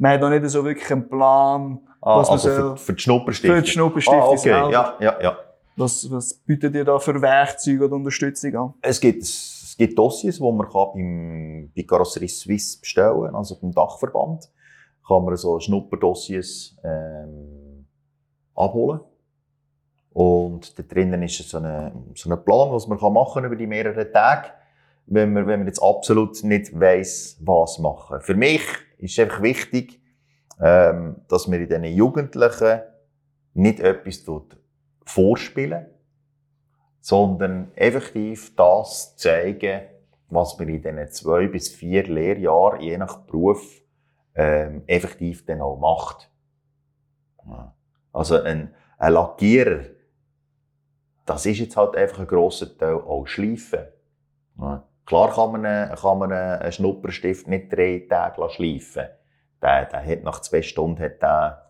man hat noch nicht so wirklich einen Plan, ah, was also man soll, für, für die Schnupperstiftung? Für die Schnupperstiftung ah, okay. Selber. Ja, ja, ja. Was, was bietet ihr da für Werkzeuge oder Unterstützung an? Es gibt, es gibt Dossiers, die man kann beim, bei Carrosserie Suisse bestellen kann, also beim Dachverband. Kann man so Schnupperdossiers ähm, abholen. Und da drinnen ist so ein so ein Plan, was man machen kann über die mehreren Tage, wenn man, wenn man jetzt absolut nicht weiss, was machen. Für mich ist einfach wichtig, ähm, dass man in diesen Jugendlichen nicht etwas tut vorspielen, sondern effektiv das zeigen, was man in diesen zwei bis vier Lehrjahren, je nach Beruf, ähm, effektiv dann auch macht. Also ein, ein Lackierer, das ist jetzt halt einfach ein grosser Teil auch Schleifen. Ja. Klar kann man, einen, kann man einen Schnupperstift nicht drei Tage schleifen der, der hat nach zwei Stunden hat der,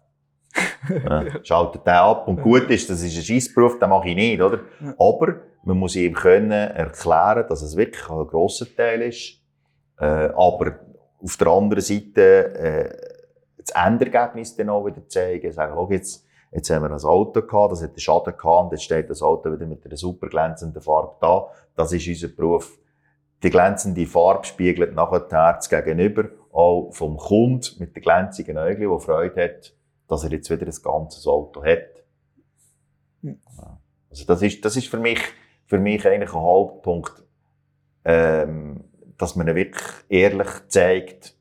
ja, [laughs] schaltet der ab und gut ist, das ist ein Scheissberuf, den mache ich nicht, oder? Ja. Aber man muss ihm können erklären, dass es wirklich ein grosser Teil ist. Äh, aber auf der anderen Seite äh, das Endergebnis dann auch wieder zeigen, sagen, schau jetzt, Jetzt haben wir ein Auto gehabt, das hat einen Schaden gehabt und jetzt steht das Auto wieder mit einer super glänzenden Farbe da. Das ist unser Beruf. Die glänzende Farbe spiegelt nachher das Herz gegenüber, auch vom Kunden mit den glänzigen Augen, der Freude hat, dass er jetzt wieder ein ganzes Auto hat. Hm. Also das ist, das ist für mich, für mich eigentlich ein Hauptpunkt, ähm, dass man wirklich ehrlich zeigt,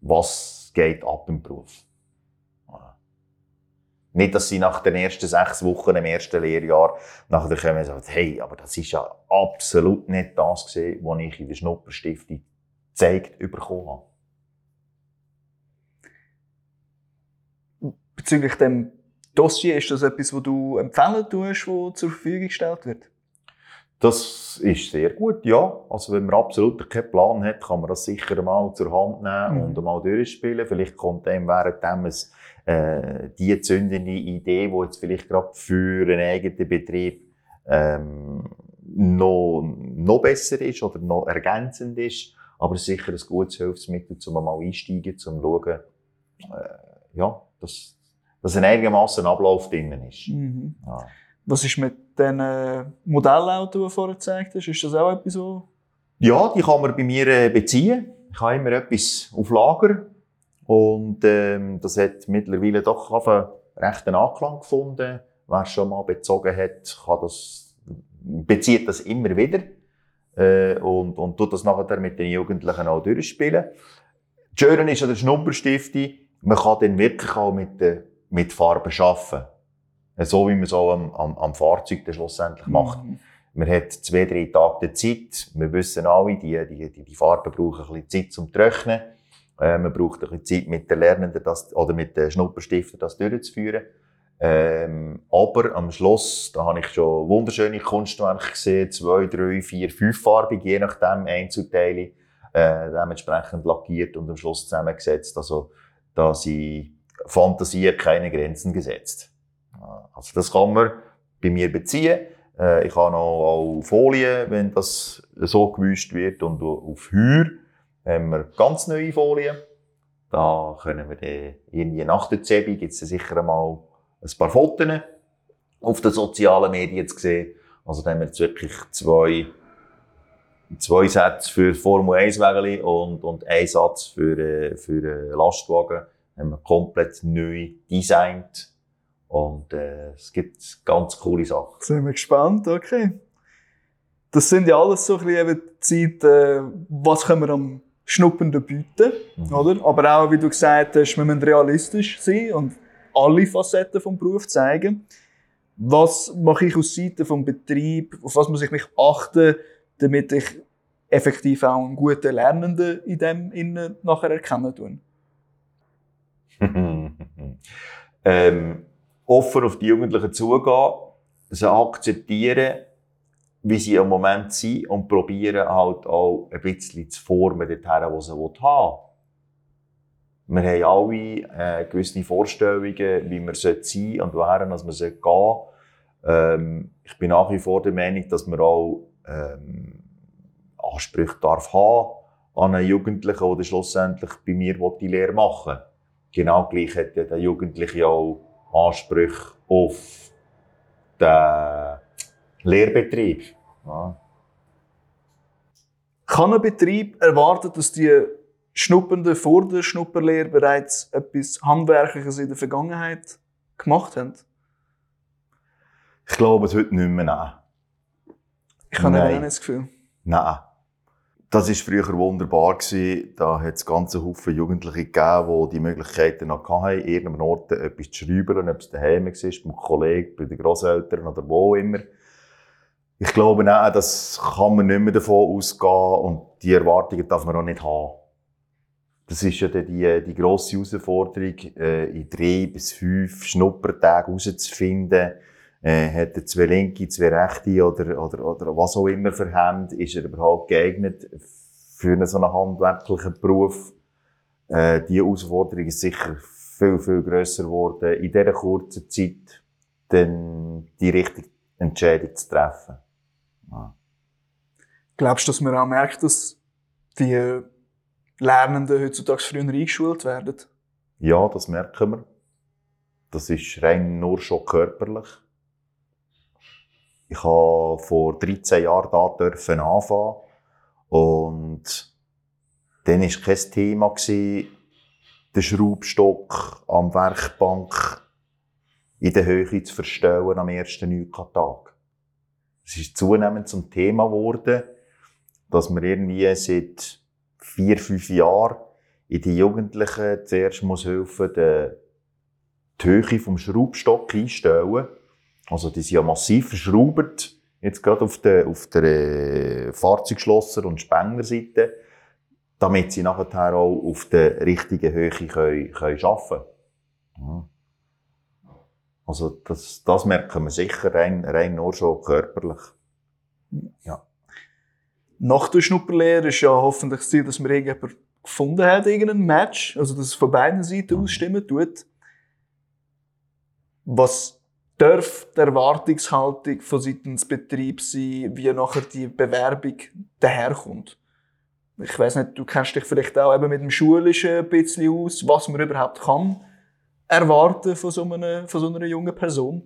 was geht ab im Beruf. Nicht, dass sie nach den ersten sechs Wochen im ersten Lehrjahr nachher kommen und sagen, hey, aber das ist ja absolut nicht das gewesen, was ich in der Schnupperstiftung gezeigt bekommen habe. Bezüglich dem Dossier, ist das etwas, was du empfehlen tust, das zur Verfügung gestellt wird? Das ist sehr gut, ja. Also wenn man absolut keinen Plan hat, kann man das sicher mal zur Hand nehmen Mhm. und mal durchspielen. Vielleicht kommt einem währenddem äh, die zündende Idee, die jetzt vielleicht gerade für einen eigenen Betrieb ähm, noch, noch besser ist oder noch ergänzend ist. Aber sicher ein gutes Hilfsmittel, um mal einsteigen, um zu schauen, äh, ja, dass, dass ein einigermaßen Ablauf drinnen ist. Mhm. Ja. Was ist mit den äh, Modellautos, die du vorher gezeigt hast? Ist das auch etwas, so? Ja, die kann man bei mir äh, beziehen. Ich habe immer etwas auf Lager. Und ähm, das hat mittlerweile doch einen rechten Anklang gefunden. Wer schon mal bezogen hat, kann das, bezieht das immer wieder. Äh, und, und tut das nachher mit den Jugendlichen auch durchspielen. Das Schöne ist an der Schnupperstifte, man kann dann wirklich auch mit, den- mit Farben arbeiten. Äh, So wie man es auch am, am, am Fahrzeug dann schlussendlich macht. Mhm. Man hat zwei, drei Tage Zeit. Wir wissen alle, die, die, die, die Farben brauchen ein bisschen Zeit zum Trocknen. Äh, man braucht ein bisschen Zeit mit den Lernenden das, oder mit den Schnupperstiften das durchzuführen. Ähm, aber am Schluss, da habe ich schon wunderschöne Kunstwerke gesehen, zwei, drei, vier, fünffarbig, je nachdem, Einzelteile, äh, dementsprechend lackiert und am Schluss zusammengesetzt. Also, da sind Fantasie keine Grenzen gesetzt. Ja, Also, das kann man bei mir beziehen. Äh, ich habe noch auch Folien, wenn das so gewischt wird. Und auf Heuer haben wir ganz neue Folien. Da können wir dann irgendwie nach der Zebie gibt es sicher einmal ein paar Fotos auf den sozialen Medien zu sehen. Also da haben wir jetzt wirklich zwei, zwei Sätze für Formel 1 Wägeli und, und einen Satz für, äh, für äh, Lastwagen. Haben wir komplett neu designt. Und äh, es gibt ganz coole Sachen. Sind wir gespannt, okay. Das sind ja alles so ein bisschen eben die Zeit, äh, was können wir am Schnuppenden bieten, Mhm. oder? Aber auch, wie du gesagt hast, wir müssen realistisch sein und alle Facetten vom Beruf zeigen. Was mache ich aus Seite vom Betrieb? Auf was muss ich mich achten, damit ich effektiv auch einen guten Lernenden in dem innen nachher erkennen tun? [laughs] ähm, offen auf die Jugendlichen zugehen, sie akzeptieren, wie sie im Moment sind und probieren halt auch ein bisschen zu formen dorthin, wo sie haben. Wir haben alle äh, gewisse Vorstellungen, wie wir sein sollten und wohin dass wir gehen sollten. Ähm, ich bin nach wie vor der Meinung, dass man auch ähm, Ansprüche darf haben an einen Jugendlichen, der schlussendlich bei mir die Lehre machen will. Genau gleich hat der Jugendliche auch Ansprüche auf den Lehrbetrieb. Ja. Kann ein Betrieb erwarten, dass die Schnuppenden vor der Schnupperlehre bereits etwas Handwerkliches in der Vergangenheit gemacht haben? Ich glaube es heute nicht mehr. Nein. Ich habe Nein. nicht das Gefühl. Nein. Das war früher wunderbar. Da hat es ganze Haufen Jugendliche gegeben, die die Möglichkeiten noch hatten, in irgendeinem Ort etwas zu schreiben, ob es daheim war, beim Kollegen, bei den Grosseltern oder wo immer. Ich glaube, nein, das kann man nicht mehr davon ausgehen und die Erwartungen darf man auch nicht haben. Das ist ja die, die grosse Herausforderung, äh, in drei bis fünf Schnuppertagen herauszufinden, äh, hat er zwei linke, zwei rechte oder, oder, oder was auch immer für Hände, ist er überhaupt geeignet für einen so einen handwerklichen Beruf. Äh, die Herausforderung ist sicher viel, viel grösser geworden, in dieser kurzen Zeit dann die richtige Entscheidung zu treffen. Ja. Glaubst du, dass man auch merkt, dass die Lernenden heutzutage früher eingeschult werden? Ja, das merken wir. das ist rein nur schon körperlich. Ich habe vor 13 Jahren da dürfen anfangen und dann war kein Thema, den Schraubstock am Werkbank in der Höhe zu verstellen am ersten Neuka-Tag. Es ist zunehmend zum Thema geworden, dass man irgendwie seit vier, fünf Jahren in die Jugendlichen zuerst muss helfen, die, die Höhe vom Schraubstock einstellen. Also, die sind ja massiv verschraubt. Jetzt gerade auf der, auf der äh, Fahrzeugschlosser- und Spenglerseite damit sie nachher auch auf der richtigen Höhe können, können arbeiten können. Also das, das merken wir sicher rein, rein nur schon körperlich. Ja. Nach der Schnupperlehre ist ja hoffentlich das Ziel, dass man irgendjemand gefunden hat, irgendein Match, also dass es von beiden Seiten aus stimmen tut. Was darf die Erwartungshaltung von seitens Betrieb sein, wie nachher die Bewerbung daherkommt? ich weiß nicht, du kennst dich vielleicht auch eben mit dem Schulischen ein bisschen aus, was man überhaupt kann erwarten von so einer, von so einer jungen Person?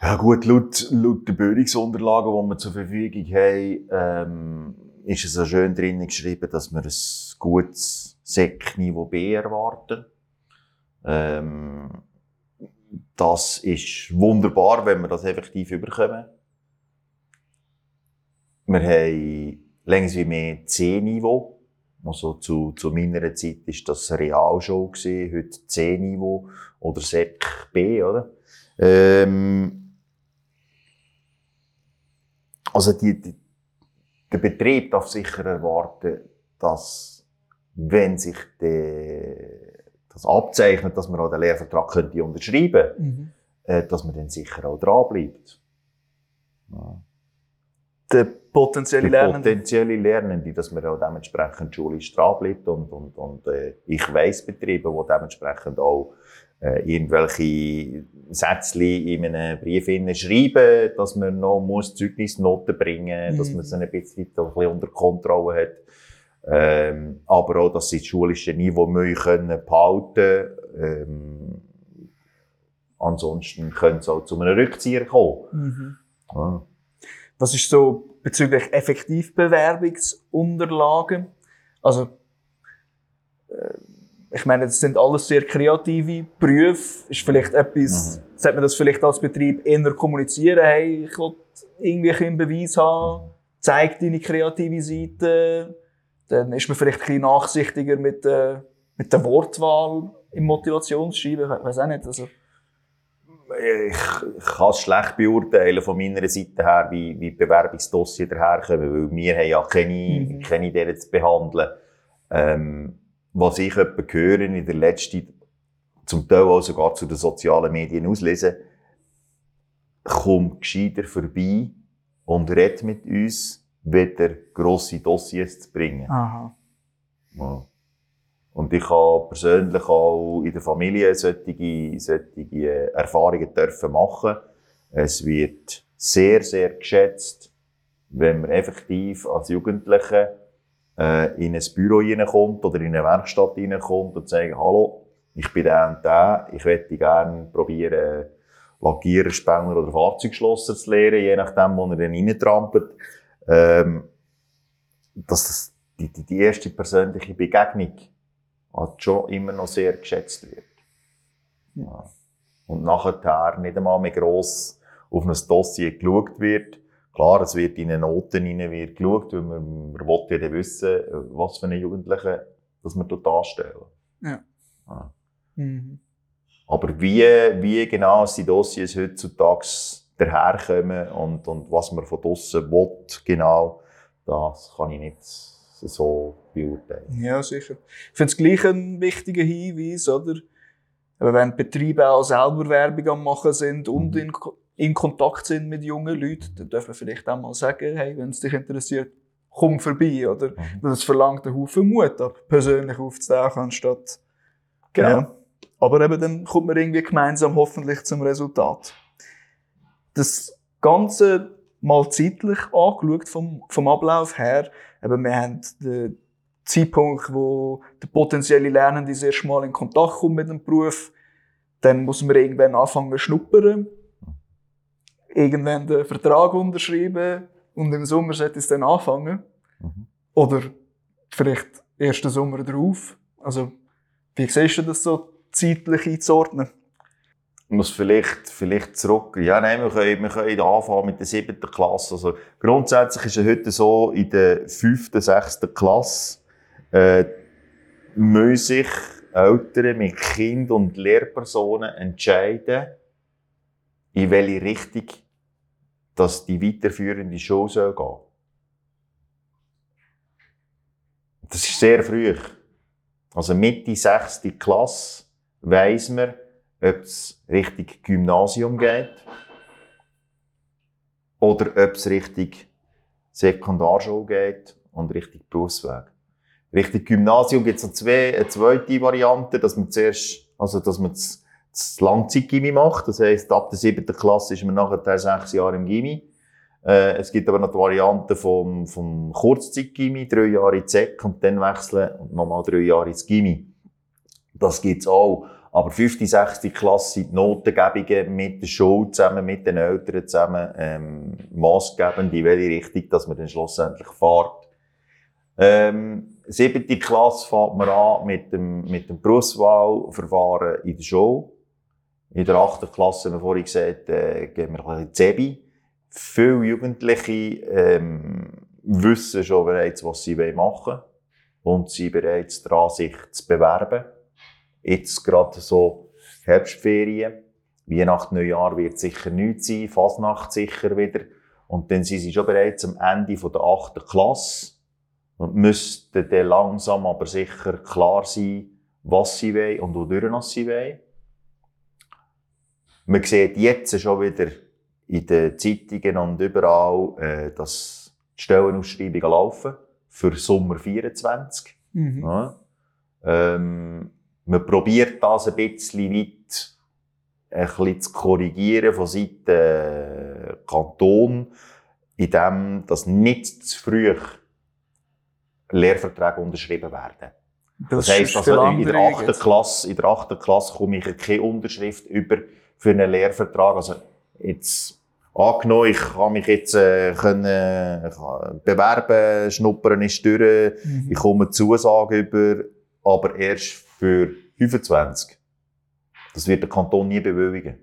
Ja gut, laut, laut den Bildungsunterlagen, die wir zur Verfügung haben, ähm, ist es so schön drin geschrieben, dass wir ein gutes Sek-Niveau B erwarten. Ähm, das ist wunderbar, wenn wir das effektiv überkommen. Wir haben längst wie mehr C-Niveau. Also zu, zu meiner Zeit ist das Real schon heute C-Niveau oder Sek B, oder? Ähm, also die, die, der Betrieb darf sicher erwarten, dass wenn sich de, das abzeichnet, dass man auch den Lehrvertrag könnte unterschreiben, mhm. äh, dass man dann sicher auch dranbleibt. Ja der potenzielle Lernende. potenzielle Lernende, dass man auch dementsprechend schulisch dranbleibt und, und, und äh, ich weiss Betriebe, die dementsprechend auch äh, irgendwelche Sätze in einem Brief schreiben, dass man noch muss Zeugnisnoten bringen, mhm. dass man es ein bisschen, ein bisschen unter Kontrolle hat. Ähm, aber auch, dass sie das schulische Niveau müssen können behalten ähm, Ansonsten könnte es auch zu einem Rückzieher kommen. Mhm. Ja. Was ist so bezüglich Effektivbewerbungsunterlagen? Also, äh, ich meine, das sind alles sehr kreative Berufe. Ist vielleicht etwas, mhm. sollte man das vielleicht als Betrieb eher kommunizieren? Hey, ich will irgendwie einen Beweis haben. Zeig deine kreative Seite. Dann ist man vielleicht ein bisschen nachsichtiger mit der, mit der Wortwahl im Motivationsschreiben. Ich weiß auch nicht. Also, ich, ich kann es schlecht beurteilen von meiner Seite her, wie, wie Bewerbungsdossier daherkommen, weil wir haben ja keine, mhm. keine Ideen zu behandeln. Ähm, was ich etwa höre in der letzten, zum Teil auch sogar zu den sozialen Medien auslesen, kommt gescheiter vorbei und redet mit uns, wieder grosse Dossiers zu bringen. Aha. Ja. Und ich habe persönlich auch in der Familie solche, solche Erfahrungen dürfen machen. Es wird sehr, sehr geschätzt, wenn man effektiv als Jugendliche äh, in ein Büro reinkommt oder in eine Werkstatt reinkommt und sagt, hallo, ich bin der und der, ich möchte gerne probieren, Lackierer, Spengler oder Fahrzeugschlosser zu lernen, je nachdem, wo er dann reintrampelt. Ähm, dass das die, die, die erste persönliche Begegnung halt schon immer noch sehr geschätzt wird. Ja. Und nachher nicht einmal mehr gross auf ein Dossier geschaut wird. Klar, es wird in den Noten rein wird geschaut, weil man, man will ja wissen, was für einen Jugendlichen dass wir dort anstellen. Ja. ja. Mhm. Aber wie, wie genau die Dossiers heutzutage daherkommen und, und was man von draussen will, genau, das kann ich nicht so beurteilen. Ja, sicher. Ich finde es gleich ein wichtiger Hinweis, oder? Aber wenn Betriebe auch selber Werbung am machen sind und mhm. in, in Kontakt sind mit jungen Leuten, dann dürfen wir vielleicht auch mal sagen, hey, wenn es dich interessiert, komm vorbei, oder? Mhm. Das verlangt einen Haufen Mut ab, persönlich aufzutauchen, anstatt, genau. Ja. Aber eben dann kommt man irgendwie gemeinsam hoffentlich zum Resultat. Das Ganze mal zeitlich angeschaut vom, vom Ablauf her. Eben, wir haben den Zeitpunkt, wo der potenzielle Lernende das erste Mal in Kontakt kommt mit dem Beruf. Dann muss man irgendwann anfangen zu schnuppern. Irgendwann den Vertrag unterschreiben. Und im Sommer sollte es dann anfangen. Mhm. Oder vielleicht ersten Sommer drauf. Also, wie siehst du das so zeitlich einzuordnen? Muss vielleicht, vielleicht zurück. Ja, nein, wir können, wir können anfangen mit der siebten Klasse. Also, grundsätzlich ist es heute so, in der fünften, sechsten Klasse, äh, müssen sich Eltern mit Kind und Lehrpersonen entscheiden, in welche Richtung dass die weiterführende Schule soll gehen Das ist sehr früh. Also Mitte sechste Klasse weiss man, ob es Richtung Gymnasium geht oder ob es Richtung Sekundarschule geht und Richtung Berufsweg. Richtung Gymnasium gibt es noch zwei, eine zweite Variante, dass man zuerst, also dass man das, das Langzeitgimmi macht. Das heisst, ab der siebten Klasse ist man nachher sechs Jahre im Gimmi. Äh, es gibt aber noch die Variante vom, vom Kurzzeitgimmi, drei Jahre in ZEC und dann wechseln und nochmal drei Jahre ins Gimmi. Das gibt's auch. Aber fünfte, sechste Klasse sind die Notengebungen mit der Schule zusammen, mit den Eltern zusammen, ähm, maßgebend, in welche Richtung, dass man dann schlussendlich fährt. Ähm, siebte Klasse fährt man an mit dem, mit dem Berufswahlverfahren in der Schule. In der achten Klasse, wie vorhin gesagt, äh, gehen wir ein bisschen Zebi. Viele Jugendliche ähm, wissen schon bereits, was sie machen wollen und sind bereits dran, sich zu bewerben. Jetzt gerade so Herbstferien, Weihnachten, Neujahr wird sicher nichts sein, Fasnacht sicher wieder. Und dann sind sie schon bereits am Ende der achten Klasse und müssten dann langsam aber sicher klar sein, was sie wollen und wodurch sie wollen. Man sieht jetzt schon wieder in den Zeitungen und überall, äh, dass die Stellenausschreibungen laufen für Sommer 24. Mhm. Ja. Ähm, man probiert das ein bisschen weit ein bisschen zu korrigieren von Seiten äh, Kanton, indem dass nicht zu früh Lehrverträge unterschrieben werden. Das, heisst, ist also in der achten. Klasse, in der achten Klasse komme ich keine Unterschrift über für einen Lehrvertrag. Also jetzt angenommen, ich kann mich jetzt äh, können, äh, bewerben, schnuppern ist durch, Mhm. ich komme eine Zusage über, aber erst für 25. Das wird der Kanton nie bewilligen.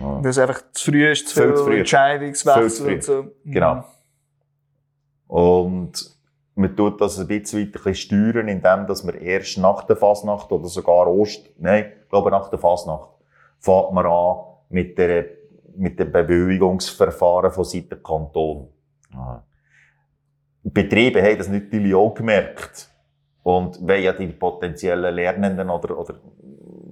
Ja. Weil es einfach zu früh ist, zu Viel viel, zu früh. Entscheidungswechsel und so. Mhm. Genau. Und man tut das ein bisschen weiter steuern, indem dass man erst nach der Fasnacht oder sogar Ost, nein, ich glaube nach der Fasnacht, fängt man an mit der, mit dem Bewilligungsverfahren von Seiten Kanton. Ja. Die Betriebe haben das natürlich auch gemerkt. Und wollen ja die potenziellen Lernenden oder, oder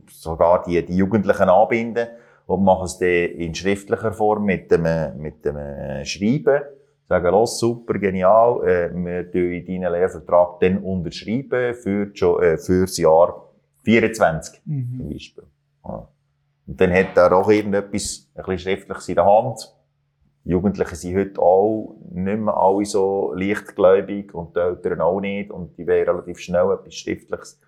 sogar die, die Jugendlichen anbinden und machen es dann in schriftlicher Form mit dem, mit dem Schreiben. Sagen, los, super, genial, äh, wir tun deinen Lehrvertrag dann unterschreiben für, äh, für das Jahr 24 Mhm. zum Beispiel. Ja. Und dann hat er auch irgendetwas, ein bisschen Schriftliches in der Hand. Die Jugendlichen sind heute auch nicht mehr alle so leichtgläubig und die Eltern auch nicht. Und die wollen relativ schnell etwas Schriftliches.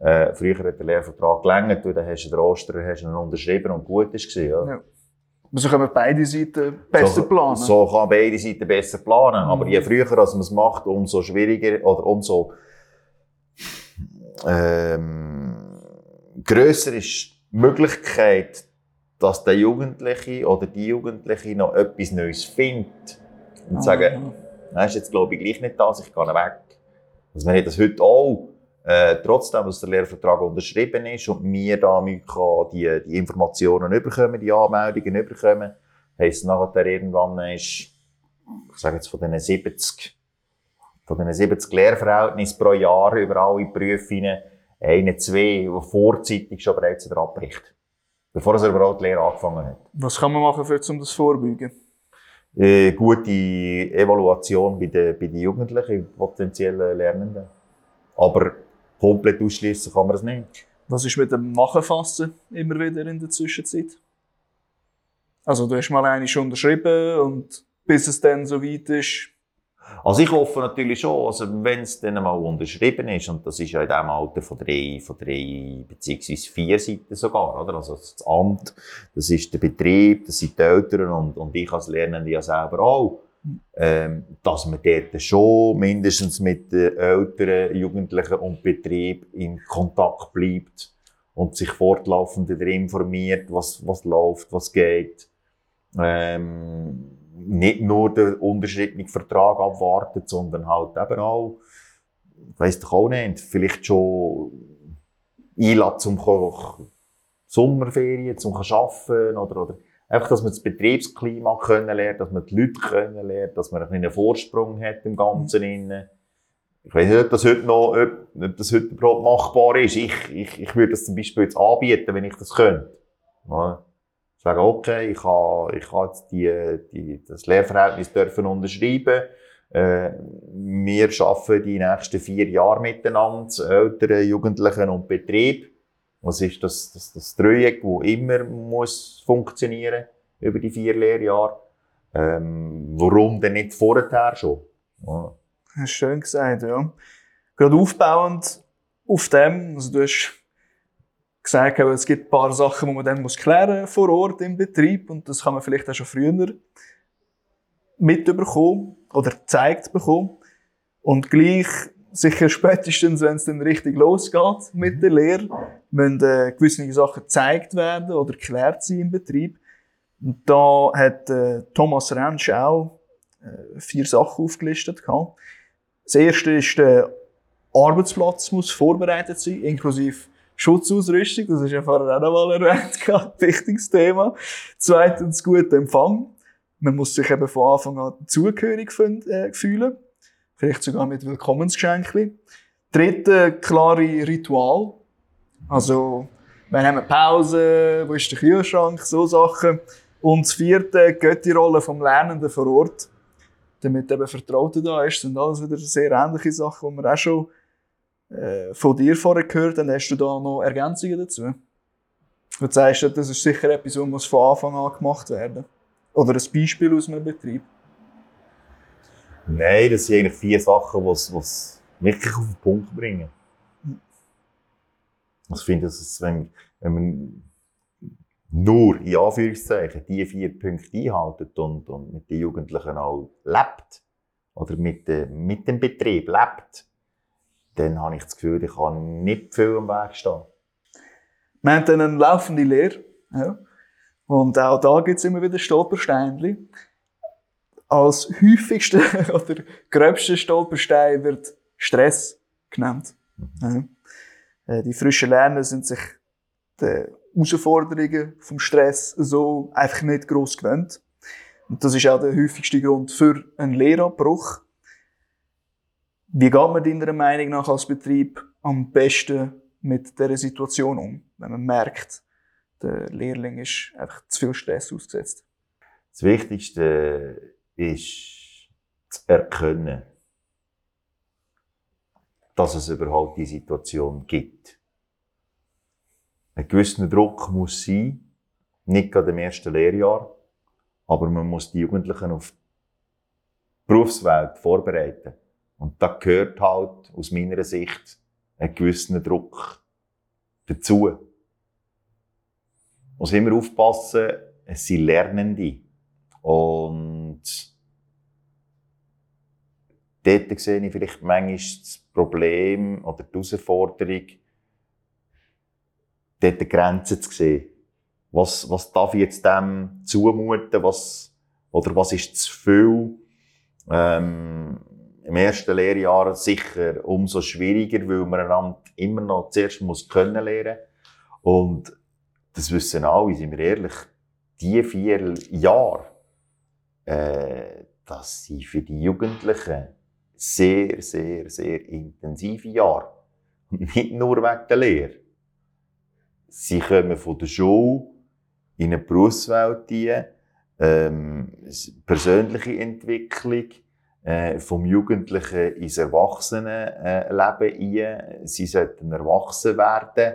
Äh, früher hat der Lehrvertrag gelängert, weil dann hast du den Oster, hast ihn unterschrieben und gut ist gewesen, ja. Ja. Aber so können beide Seiten besser so, planen. So kann beide Seiten besser planen. Mhm. Aber je früher als man es macht, umso schwieriger oder umso ähm, grösser ist die Möglichkeit, dass der Jugendliche oder die Jugendliche noch etwas Neues findet und sagen, Mhm. Nein, ist jetzt glaube ich gleich nicht das, ich gehe weg. Also man hat das heute auch, äh, trotzdem, dass der Lehrvertrag unterschrieben ist und wir da mit die, die Informationen überkommen, die Anmeldungen überkommen, heisst nachher irgendwann ist, ich sage jetzt von diesen 70, von diesen 70 Lehrverhältnissen pro Jahr über alle hinein, eine, zwei, die vorzeitig schon bereits abbricht. Bevor er überhaupt die Lehre angefangen hat. Was kann man machen, für, um das vorbeugen? äh, gute Evaluation bei den, bei den Jugendlichen, potenziellen Lernenden. Aber komplett ausschließen kann man es nicht. Was ist mit dem Nachfassen immer wieder in der Zwischenzeit? Also du hast mal eine schon unterschrieben und bis es dann so weit ist, Also ich hoffe natürlich schon, also wenn es dann mal unterschrieben ist, und das ist ja in diesem Alter von drei, von drei beziehungsweise vier Seiten sogar, oder? Also das Amt, das ist der Betrieb, das sind die Eltern und, und ich als Lernende ja selber auch. Ähm, dass man dort schon mindestens mit den Eltern, Jugendlichen und Betrieb in Kontakt bleibt und sich fortlaufend informiert, was, was läuft, was geht. Ähm, nicht nur den unterschrittenen Vertrag abwartet, sondern halt eben auch, ich weiss doch auch nicht, vielleicht schon einladen zum Sommerferien, zum Arbeiten oder, oder einfach, dass man das Betriebsklima kennenlernt, dass man die Leute kennenlernt, dass man einen Vorsprung hat im Ganzen. Innen. Ich weiß nicht, ob das heute noch, ob das heute überhaupt machbar ist. Ich, ich, ich würde das zum Beispiel jetzt anbieten, wenn ich das könnte. Ja sagen, okay, ich habe, ich habe jetzt die, die, das Lehrverhältnis dürfen unterschreiben. Äh, wir arbeiten die nächsten vier Jahre miteinander, Eltern, Jugendlichen und Betrieb. Was ist das, das, das Dreieck, das immer muss funktionieren über die vier Lehrjahre? Ähm, warum denn nicht vorher schon? Ja. Schön gesagt, ja. Gerade aufbauend auf dem, also du hast gesagt, es gibt ein paar Sachen, die man dann muss klären vor Ort im Betrieb und das kann man vielleicht auch schon früher mitbekommen oder gezeigt bekommen. Und gleich, sicher spätestens, wenn es dann richtig losgeht mit der Lehre, müssen äh, gewisse Sachen gezeigt werden oder geklärt sein im Betrieb. Und da hat äh, Thomas Rentsch auch äh, vier Sachen aufgelistet. Gehabt. Das erste ist, der Arbeitsplatz muss vorbereitet sein, inklusive Schutzausrüstung, das ist ja vorher auch noch mal erwähnt, [laughs] wichtiges Thema. Zweitens, guter Empfang. Man muss sich eben von Anfang an zugehörig äh, fühlen. Vielleicht sogar mit Willkommensgeschenkli. Dritte, klare Ritual. Also, wir haben Pause, wo ist der Kühlschrank, so Sachen. Und das vierte, geht die Rolle vom Lernenden vor Ort. Damit eben Vertraute da ist, sind alles wieder sehr ähnliche Sachen, die wir auch schon äh, von dir vorher gehört, dann hast du da noch Ergänzungen dazu. Du sagst, das ist sicher etwas, was muss von Anfang an gemacht werden. Oder ein Beispiel aus einem Betrieb. Nein, das sind eigentlich vier Sachen, die es wirklich auf den Punkt bringen. Ich finde, dass wenn, wenn man nur, in Anführungszeichen, diese vier Punkte einhaltet und, und mit den Jugendlichen auch lebt, oder mit, de, mit dem Betrieb lebt, dann habe ich das Gefühl, ich kann nicht viel am Weg stehen. Wir haben dann eine laufende Lehre. Ja. Und auch da gibt es immer wieder Stolpersteine. Als häufigster [laughs] oder gröbster Stolperstein wird Stress genannt. Mhm. Ja. Äh, die frischen Lerner sind sich die Herausforderungen vom Stress so einfach nicht gross gewöhnt. Und das ist auch der häufigste Grund für einen Lehrabbruch. Wie geht man deiner Meinung nach als Betrieb am besten mit dieser Situation um, wenn man merkt, der Lehrling ist einfach zu viel Stress ausgesetzt? Das Wichtigste ist zu erkennen, dass es überhaupt die Situation gibt. Ein gewisser Druck muss sein, nicht gerade im ersten Lehrjahr, aber man muss die Jugendlichen auf die Berufswelt vorbereiten. Und da gehört halt aus meiner Sicht ein gewisser Druck dazu. Muss immer aufpassen, es sind Lernende. Und dort sehe ich vielleicht manchmal das Problem oder die Herausforderung, dort Grenzen zu sehen. Was, was darf ich jetzt dem zumuten? Was, oder was ist zu viel? Ähm, im ersten Lehrjahr sicher umso schwieriger, weil man einander immer noch zuerst muss können lernen Und das wissen alle, sind wir ehrlich, die vier Jahre, äh, das sind für die Jugendlichen sehr, sehr, sehr intensive Jahre. Nicht nur wegen der Lehre. Sie kommen von der Schule in eine Berufswelt rein, ähm, persönliche Entwicklung, äh, vom Jugendlichen ins Erwachsenenleben ein. Sie sollten erwachsen werden.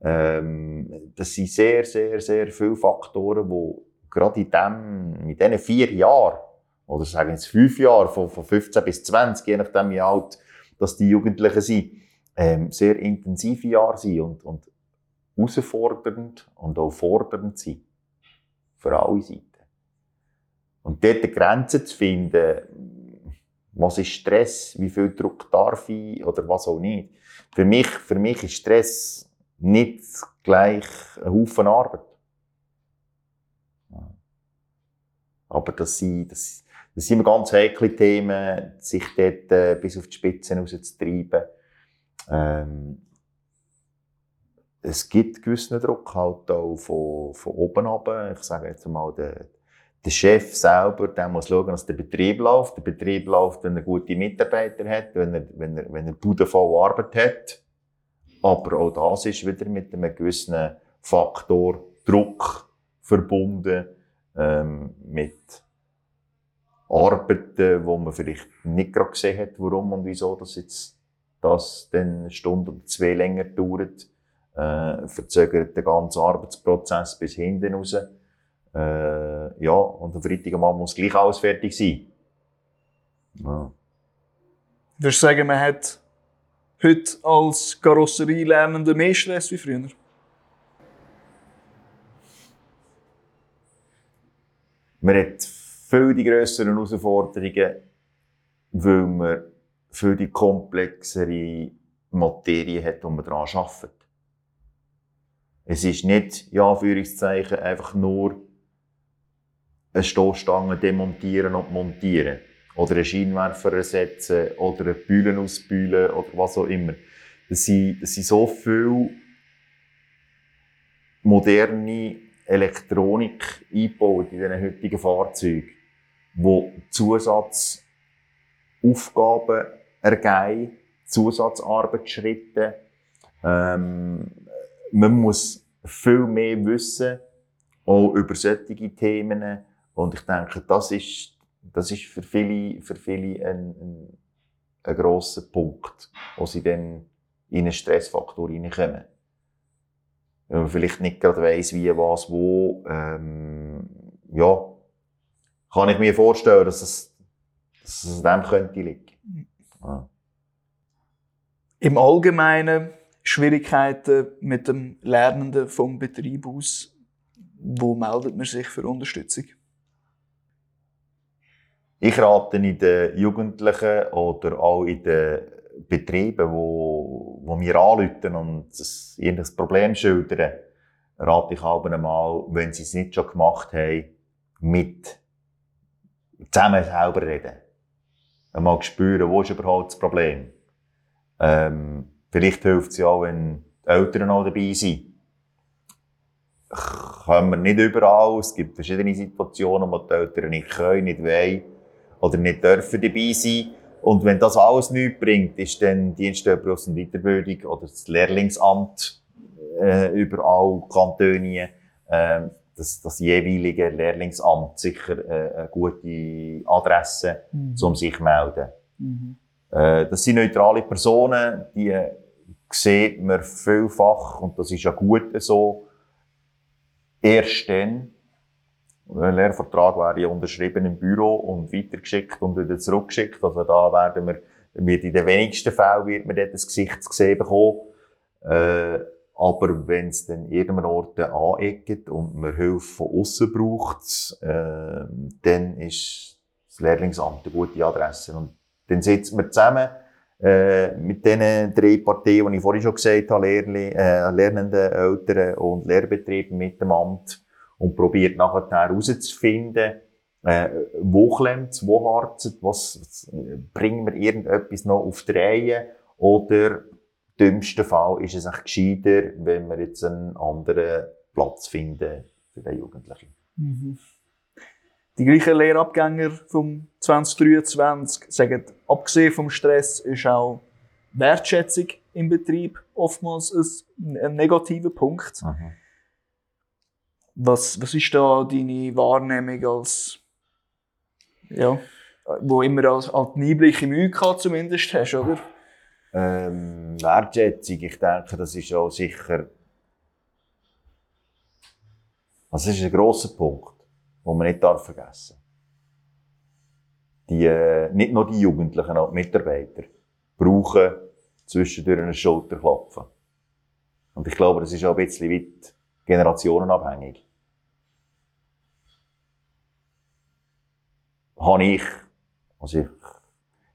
Ähm, das sind sehr, sehr, sehr viele Faktoren, die gerade in, dem, in diesen vier Jahren oder sagen jetzt fünf Jahre, von, von 15 bis 20, je nachdem wie alt dass die Jugendlichen sind, ähm, sehr intensive Jahre sind und, und herausfordernd und auch fordernd sind. Für alle Seiten. Und dort die Grenze zu finden, was ist Stress, wie viel Druck darf ich oder was auch nicht. Für mich, für mich ist Stress nicht gleich ein Haufen Arbeit. Aber das sind, das, das sind ganz heikle Themen, sich dort äh, bis auf die Spitzen rauszutreiben. Ähm, es gibt gewissen Druck halt auch von, von oben ab. Ich sage jetzt mal, der, der Chef selber, der muss schauen, dass der Betrieb läuft. Der Betrieb läuft, wenn er gute Mitarbeiter hat, wenn er, wenn er, wenn er Bude voll Arbeit hat. Aber auch das ist wieder mit einem gewissen Faktor Druck verbunden, ähm, mit Arbeiten, wo man vielleicht nicht gerade gesehen hat, warum und wieso das jetzt das dann eine Stunde oder zwei länger dauert, äh, verzögert den ganzen Arbeitsprozess bis hinten raus. Äh, ja, und am Freitagabend muss gleich alles fertig sein. Ja. Würdest du sagen, man hat heute als Karosserielernender mehr Stress wie früher? Man hat viel die grösseren Herausforderungen, weil man viel die komplexere Materie hat, die man daran arbeitet. Es ist nicht, ja, Anführungszeichen, einfach nur eine Stoßstange demontieren und montieren. Oder einen Scheinwerfer ersetzen, oder eine Bühlen ausbühlen, oder was auch immer. Das sind, das sind so viele moderne Elektronik eingebaut in diesen heutigen Fahrzeugen, die Zusatzaufgaben ergeben, Zusatzarbeitsschritte. Ähm, man muss viel mehr wissen, auch über solche Themen. Und ich denke, das ist, das ist für viele, für viele ein, ein, ein grosser Punkt, wo sie dann in einen Stressfaktor hineinkommen. Wenn man vielleicht nicht gerade weiss, wie, was, wo, ähm, ja, kann ich mir vorstellen, dass es, dass es an dem könnte liegen. Ja. Im Allgemeinen Schwierigkeiten mit dem Lernenden vom Betrieb aus. Wo meldet man sich für Unterstützung? Ich rate in den Jugendlichen oder auch in den Betrieben, wo, wo mir anrufen und irgendein Problem schildern, rate ich auch einmal, wenn sie es nicht schon gemacht haben, mit zusammen selber reden. Einmal spüren, wo ist überhaupt das Problem. Ähm, vielleicht hilft es ja auch, wenn die Eltern auch dabei sind. Können wir nicht überall. Es gibt verschiedene Situationen, wo die Eltern nicht können, nicht wollen oder nicht dürfen dabei sein. Und wenn das alles nichts bringt, ist dann Dienstüberlassung und Weiterbildung oder das Lehrlingsamt äh, überall Kantone äh, das, das jeweilige Lehrlingsamt sicher äh, eine gute Adresse, mhm. um sich zu melden. Mhm. Äh, das sind neutrale Personen, die äh, sieht man vielfach, und das ist ja gut so, erst dann, ein Lehrvertrag wäre ja unterschrieben im Büro und weitergeschickt und wieder zurückgeschickt. Also da werden wir, wird in den wenigsten Fällen wird man dort das Gesicht zu sehen bekommen. Äh, aber wenn es dann irgendeinem Ort aneckt und man Hilfe von außen braucht, äh, dann ist das Lehrlingsamt eine gute Adresse. Und dann sitzen wir zusammen äh, mit den drei Parteien, die ich vorhin schon gesagt habe, Lehrli äh, Lernenden, Eltern und Lehrbetrieben mit dem Amt und probiert nachher herauszufinden, äh, wo klemmt wo harzt was, was bringen wir irgendetwas noch auf die Reihe oder dümmsten Fall ist es echt gescheiter, wenn wir jetzt einen anderen Platz finden für den Jugendlichen. Mhm. Die gleichen Lehrabgänger vom 2023 sagen, abgesehen vom Stress ist auch Wertschätzung im Betrieb oftmals ein, ein negativer Punkt. Mhm. Was, was ist da deine Wahrnehmung als, ja, wo immer als, als Einblick im UK zumindest hast, oder? Ähm, Wertschätzung, ich denke, das ist auch sicher, also das ist ein grosser Punkt, den man nicht darf vergessen die, äh, nicht nur die Jugendlichen, auch die Mitarbeiter brauchen zwischendurch einen Schulterklopfen. Und ich glaube, das ist auch ein bisschen weit generationenabhängig. Habe ich, also ich,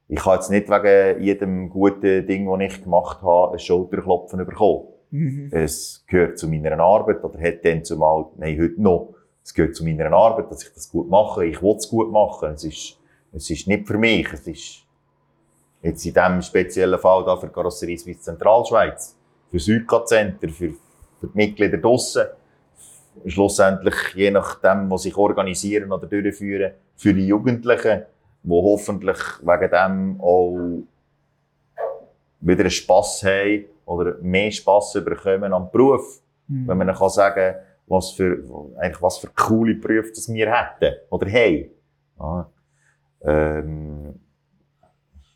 ich kann jetzt nicht wegen jedem guten Ding, das ich gemacht habe, ein Schulterklopfen bekommen. Mhm. Es gehört zu meiner Arbeit, oder hat dann zumal, nein, heute noch, es gehört zu meiner Arbeit, dass ich das gut mache. Ich will es gut machen. Es ist, es ist nicht für mich. Es ist, jetzt in diesem speziellen Fall da für Karosserie Suisse Zentralschweiz, für Südka Center, für, für die Mitglieder draussen, schlussendlich, je nachdem, was ich organisieren oder durchführen, für die Jugendlichen, die hoffentlich wegen dem auch wieder einen Spass haben oder mehr Spass bekommen am Beruf. Mhm. Wenn man dann kann sagen was für, eigentlich was für coole Berufe das wir hätten oder haben. Ja, ähm,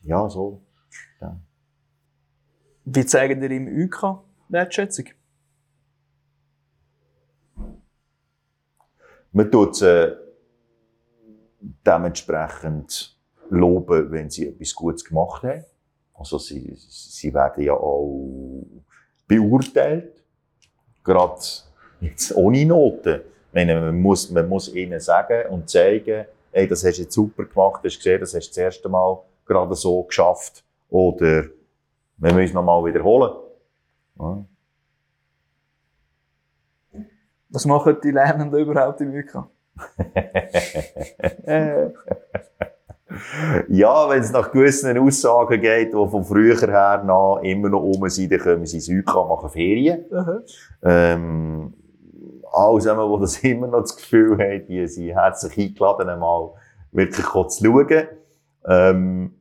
ja so. Ja. Wie zeigen ihr im UK Wertschätzung? Man tut sie dementsprechend loben, wenn sie etwas Gutes gemacht haben. Also sie, sie werden ja auch beurteilt. Gerade jetzt ohne Noten. Meine, man muss, man muss ihnen sagen und zeigen, hey, das hast du jetzt super gemacht, hast gesehen, das hast du das erste Mal gerade so geschafft. Oder wir müssen es nochmal wiederholen. Ja. Was machen die Lernenden überhaupt im UK? [laughs] Ja, wenn es nach gewissen Aussagen geht, die von früher her noch immer noch rum sind, dann können sie ins UK machen Ferien. Ähm, alle zusammen, die das [laughs] immer noch das Gefühl haben, die sind herzlich eingeladen, einmal wirklich kurz zu schauen. Ähm,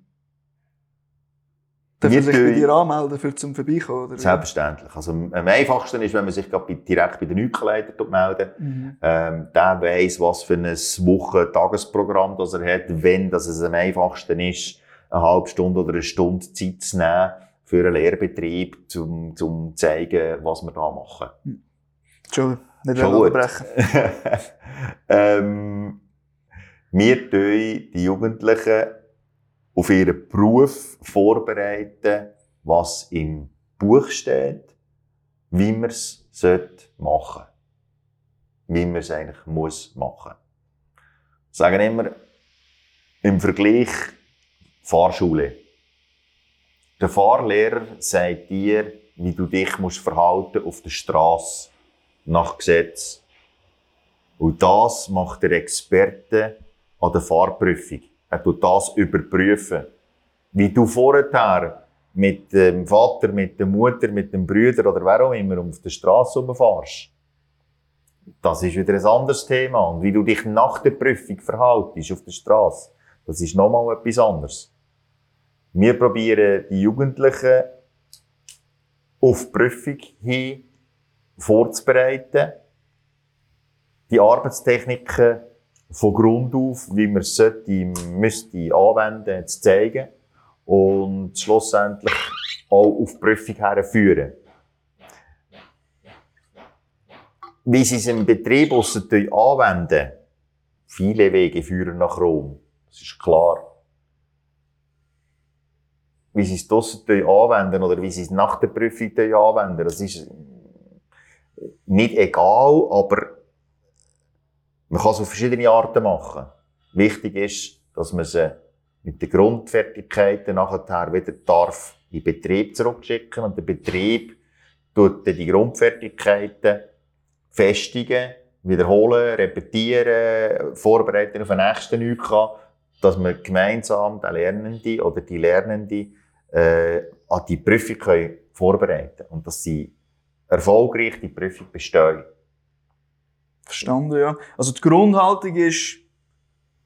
Darf man sich bei dir anmelden, für zum Vorbeikommen? Oder? selbstverständlich. Also, am einfachsten ist, wenn man sich direkt bei den UK-Leiter meldet. Mhm. Ähm, der weiss, was für ein Wochen-Tagesprogramm das er hat, wenn das es am einfachsten ist, eine halbe Stunde oder eine Stunde Zeit zu nehmen für einen Lehrbetrieb, um, zu zeigen, was wir da machen. Entschuldigung, nicht wollen gut. unterbrechen. [laughs] ähm, wir tun die Jugendlichen auf ihren Beruf vorbereiten, was im Buch steht, wie man es sollte machen Wie man es eigentlich muss machen. Ich sage immer, im Vergleich Fahrschule. Der Fahrlehrer sagt dir, wie du dich musst verhalten auf der Straße nach Gesetz. Und das macht der Experte an der Fahrprüfung. Er tut das überprüfen. Wie du vorher mit dem Vater, mit der Mutter, mit dem Brüder oder wer auch immer auf der Straße rumfährst. Das ist wieder ein anderes Thema. Und wie du dich nach der Prüfung verhaltest auf der Straße, das ist nochmal etwas anderes. Wir probieren die Jugendlichen auf die Prüfung hin vorzubereiten, die Arbeitstechniken von Grund auf, wie man es sollte, müsste anwenden, zu zeigen und schlussendlich auch auf die Prüfung herführen. Wie sie es im Betrieb anwenden, viele Wege führen nach Rom. Das ist klar. Wie sie es draussen anwenden oder wie sie es nach der Prüfung anwenden, das ist nicht egal, aber man kann es auf verschiedene Arten machen. Wichtig ist, dass man sie mit den Grundfertigkeiten nachher wieder darf in den Betrieb zurückschicken und der Betrieb tut dann die Grundfertigkeiten festigen, wiederholen, repetieren, vorbereiten auf den nächsten UK, dass man gemeinsam den Lernenden oder die Lernende äh, an die Prüfung können vorbereiten und dass sie erfolgreich die Prüfung bestehen. Verstanden, ja. Also die Grundhaltung ist,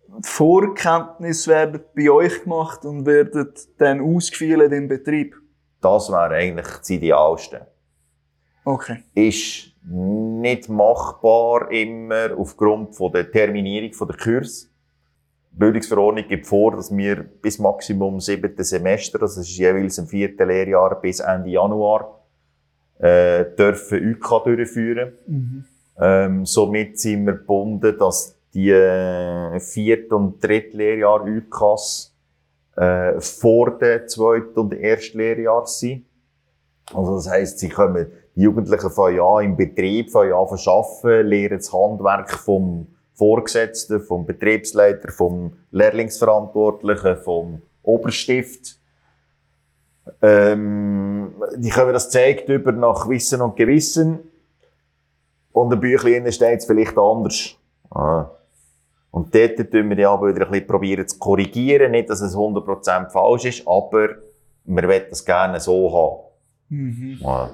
die Vorkenntnisse werden bei euch gemacht und werden dann ausgeführt im Betrieb. Das wäre eigentlich das Idealste. Okay. Ist nicht machbar immer aufgrund von der Terminierung der Kurs. Die Bildungsverordnung gibt vor, dass wir bis Maximum siebten Semester, das ist jeweils im vierten Lehrjahr bis Ende Januar, äh, dürfen UK durchführen. Mhm. Ähm, somit sind wir gebunden, dass die äh, Viert- und Drittlehrjahr UKAS äh, vor dem Zweit- und Erstlehrjahr sind. Also das heisst, sie kommen, die Jugendlichen von ja im Betrieb, von ja arbeiten, lernen das Handwerk vom Vorgesetzten, vom Betriebsleiter, vom Lehrlingsverantwortlichen, vom Oberstift. Ähm, die können das zeigt über nach Wissen und Gewissen. Und ein Büchlein steht es vielleicht anders. Ah. Und dort tun wir ja aber wieder ein bisschen probieren zu korrigieren. Nicht, dass es 100% falsch ist, aber wir wollen das gerne so haben. Mhm. Ja.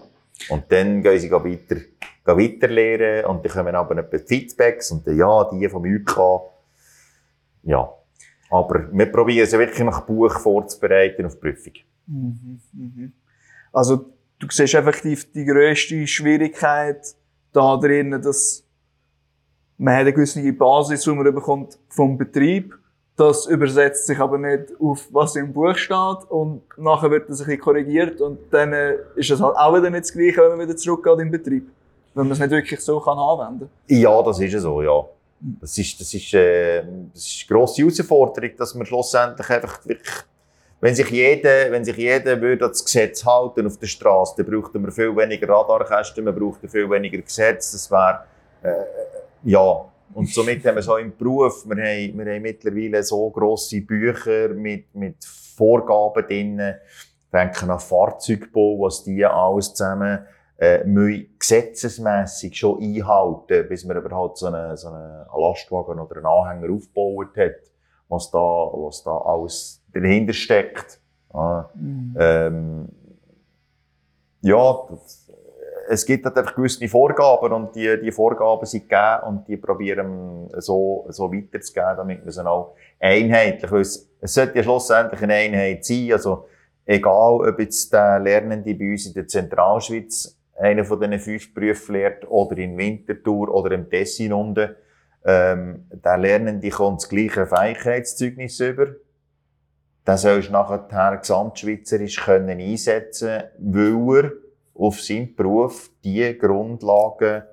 Und dann gehen sie weiter, gehen weiter lernen und dann kommen aber etwa Feedbacks und dann, ja, die vom UK. Ja. Aber wir probieren sie wirklich nach Buch vorzubereiten auf die Prüfung. Mhm. Mhm. Also, du siehst effektiv die grösste Schwierigkeit da drin, dass man eine gewisse Basis, die man bekommt vom Betrieb. Das übersetzt sich aber nicht auf, was im Buch steht. Und nachher wird das ein bisschen korrigiert. Und dann äh, ist es halt auch wieder nicht das Gleiche, wenn man wieder zurückgeht den Betrieb. Wenn man es nicht wirklich so kann anwenden Ja, das ist so, ja. Das ist, das ist, äh, das ist eine grosse Herausforderung, dass man schlussendlich einfach wirklich, wenn sich jeder, wenn sich jeder würde das Gesetz halten auf der Straße, dann bräuchte man viel weniger Radarkästen, man bräuchte viel weniger Gesetz, das wäre, äh, ja. Und somit haben wir so im Beruf, wir haben, wir haben mittlerweile so grosse Bücher mit, mit Vorgaben drin, denken an Fahrzeugbau, was die alles zusammen äh, müssen gesetzesmässig schon einhalten, bis man überhaupt so einen, so einen Lastwagen oder einen Anhänger aufgebaut hat, was da, was da alles dahinter steckt. Ja, ähm, ja das, es gibt halt einfach gewisse Vorgaben und die, die Vorgaben sind gegeben und die probieren so, so weiterzugeben, damit wir sie auch einheitlich, weil es, es sollte ja schlussendlich eine Einheit sein, also egal ob jetzt der Lernende bei uns in der Zentralschweiz einer von diesen fünf Berufen lernt oder in Winterthur oder im Tessin unten, ähm, der Lernende kommt das gleiche Fähigkeitszeugnis über. Den sollst du nachher gesamtschweizerisch können einsetzen, weil er auf seinem Beruf die Grundlagen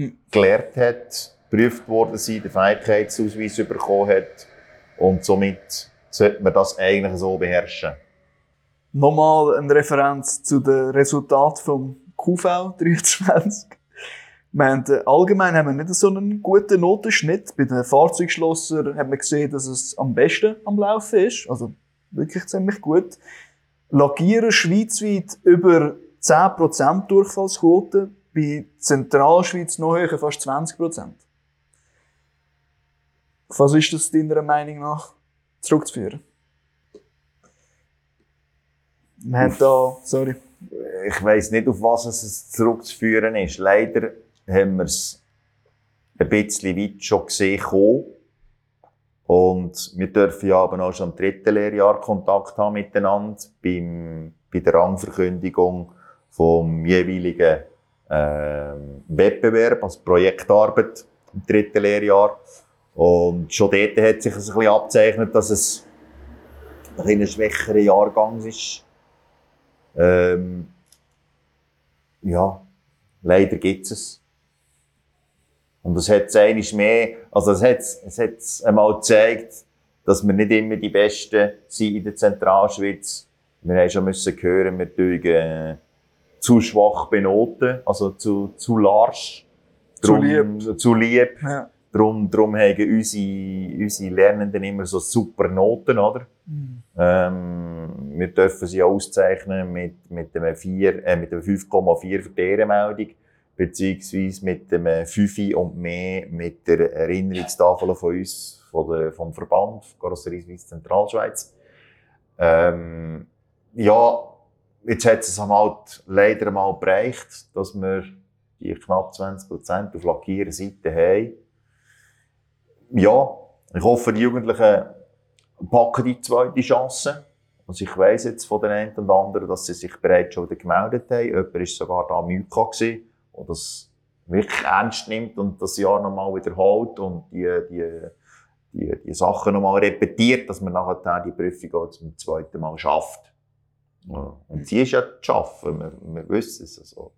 Mhm. gelernt hat, geprüft worden sind, den Fähigkeitsausweis bekommen hat und somit sollte man das eigentlich so beherrschen. Nochmal eine Referenz zu den Resultaten vom QV 23. Wir haben, äh, allgemein haben wir nicht so einen guten Notenschnitt. Bei den Fahrzeugschlossern hat man gesehen, dass es am besten am Laufen ist. Also wirklich ziemlich gut. Lackierer schweizweit über 10% Durchfallsquote. Bei Zentralschweiz noch höher, fast 20%. Was ist das deiner Meinung nach zurückzuführen? Wir haben da, sorry. ich weiß nicht, auf was es zurückzuführen ist. Leider haben wir es ein bisschen weit schon gesehen kommen. Und wir dürfen ja aber auch schon im dritten Lehrjahr Kontakt haben miteinander beim, bei der Rangverkündigung vom jeweiligen ähm, Wettbewerb, also Projektarbeit im dritten Lehrjahr. Und schon dort hat sich ein bisschen abzeichnet, dass es ein bisschen schwächerer Jahrgang ist. Ähm, ja, leider gibt es. Und das hat es mehr, also es hat es hat einmal gezeigt, dass wir nicht immer die Besten sind in der Zentralschweiz. Wir haben schon müssen hören, wir tun äh, zu schwach benoten, also zu, zu large. Zu Drum- Zu lieb. Ja. Drum, drum haben unsere, unsere Lernenden immer so super Noten, oder? Ähm, wir dürfen sie auszeichnen mit, mit einem, 4, äh, mit einem 5,4 für die Ehrenmeldung, beziehungsweise mit einem 5 und mehr mit der Erinnerungstafel von uns, von der, vom Verband, Karosserie Suisse Zentralschweiz. Ähm, ja, jetzt hat es einmal leider mal bereicht, dass wir die knapp 20% auf lackieren Seite haben. Ja, ich hoffe, die Jugendlichen packen die zweite Chance. Also ich weiss jetzt von den einen und anderen, dass sie sich bereits schon wieder gemeldet haben. Jemand war sogar da am Müka der das wirklich ernst nimmt und das Jahr nochmal wiederholt und die, die, die, die Sachen nochmal repetiert, dass man nachher die Prüfung auch zum zweiten Mal schafft. Ja. Und sie ist ja zu schaffen, wir, wir wissen es. Also.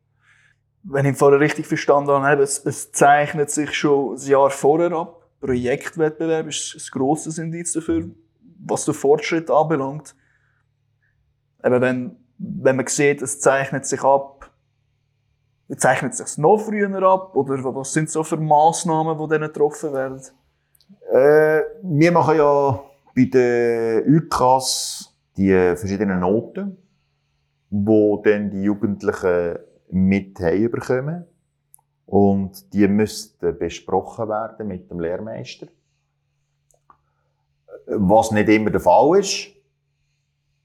Wenn ich vorher richtig verstanden habe, es, es zeichnet sich schon ein Jahr vorher ab. Projektwettbewerb ist ein grosses Indiz dafür, was den Fortschritt anbelangt. Eben wenn, wenn man sieht, es zeichnet sich ab, zeichnet sich noch früher ab, oder was sind so für Massnahmen, die dann getroffen werden? Äh, wir machen ja bei den UKAS die verschiedenen Noten, wo dann die Jugendlichen mit bekommen. Und die müssten besprochen werden mit dem Lehrmeister. Was nicht immer der Fall ist.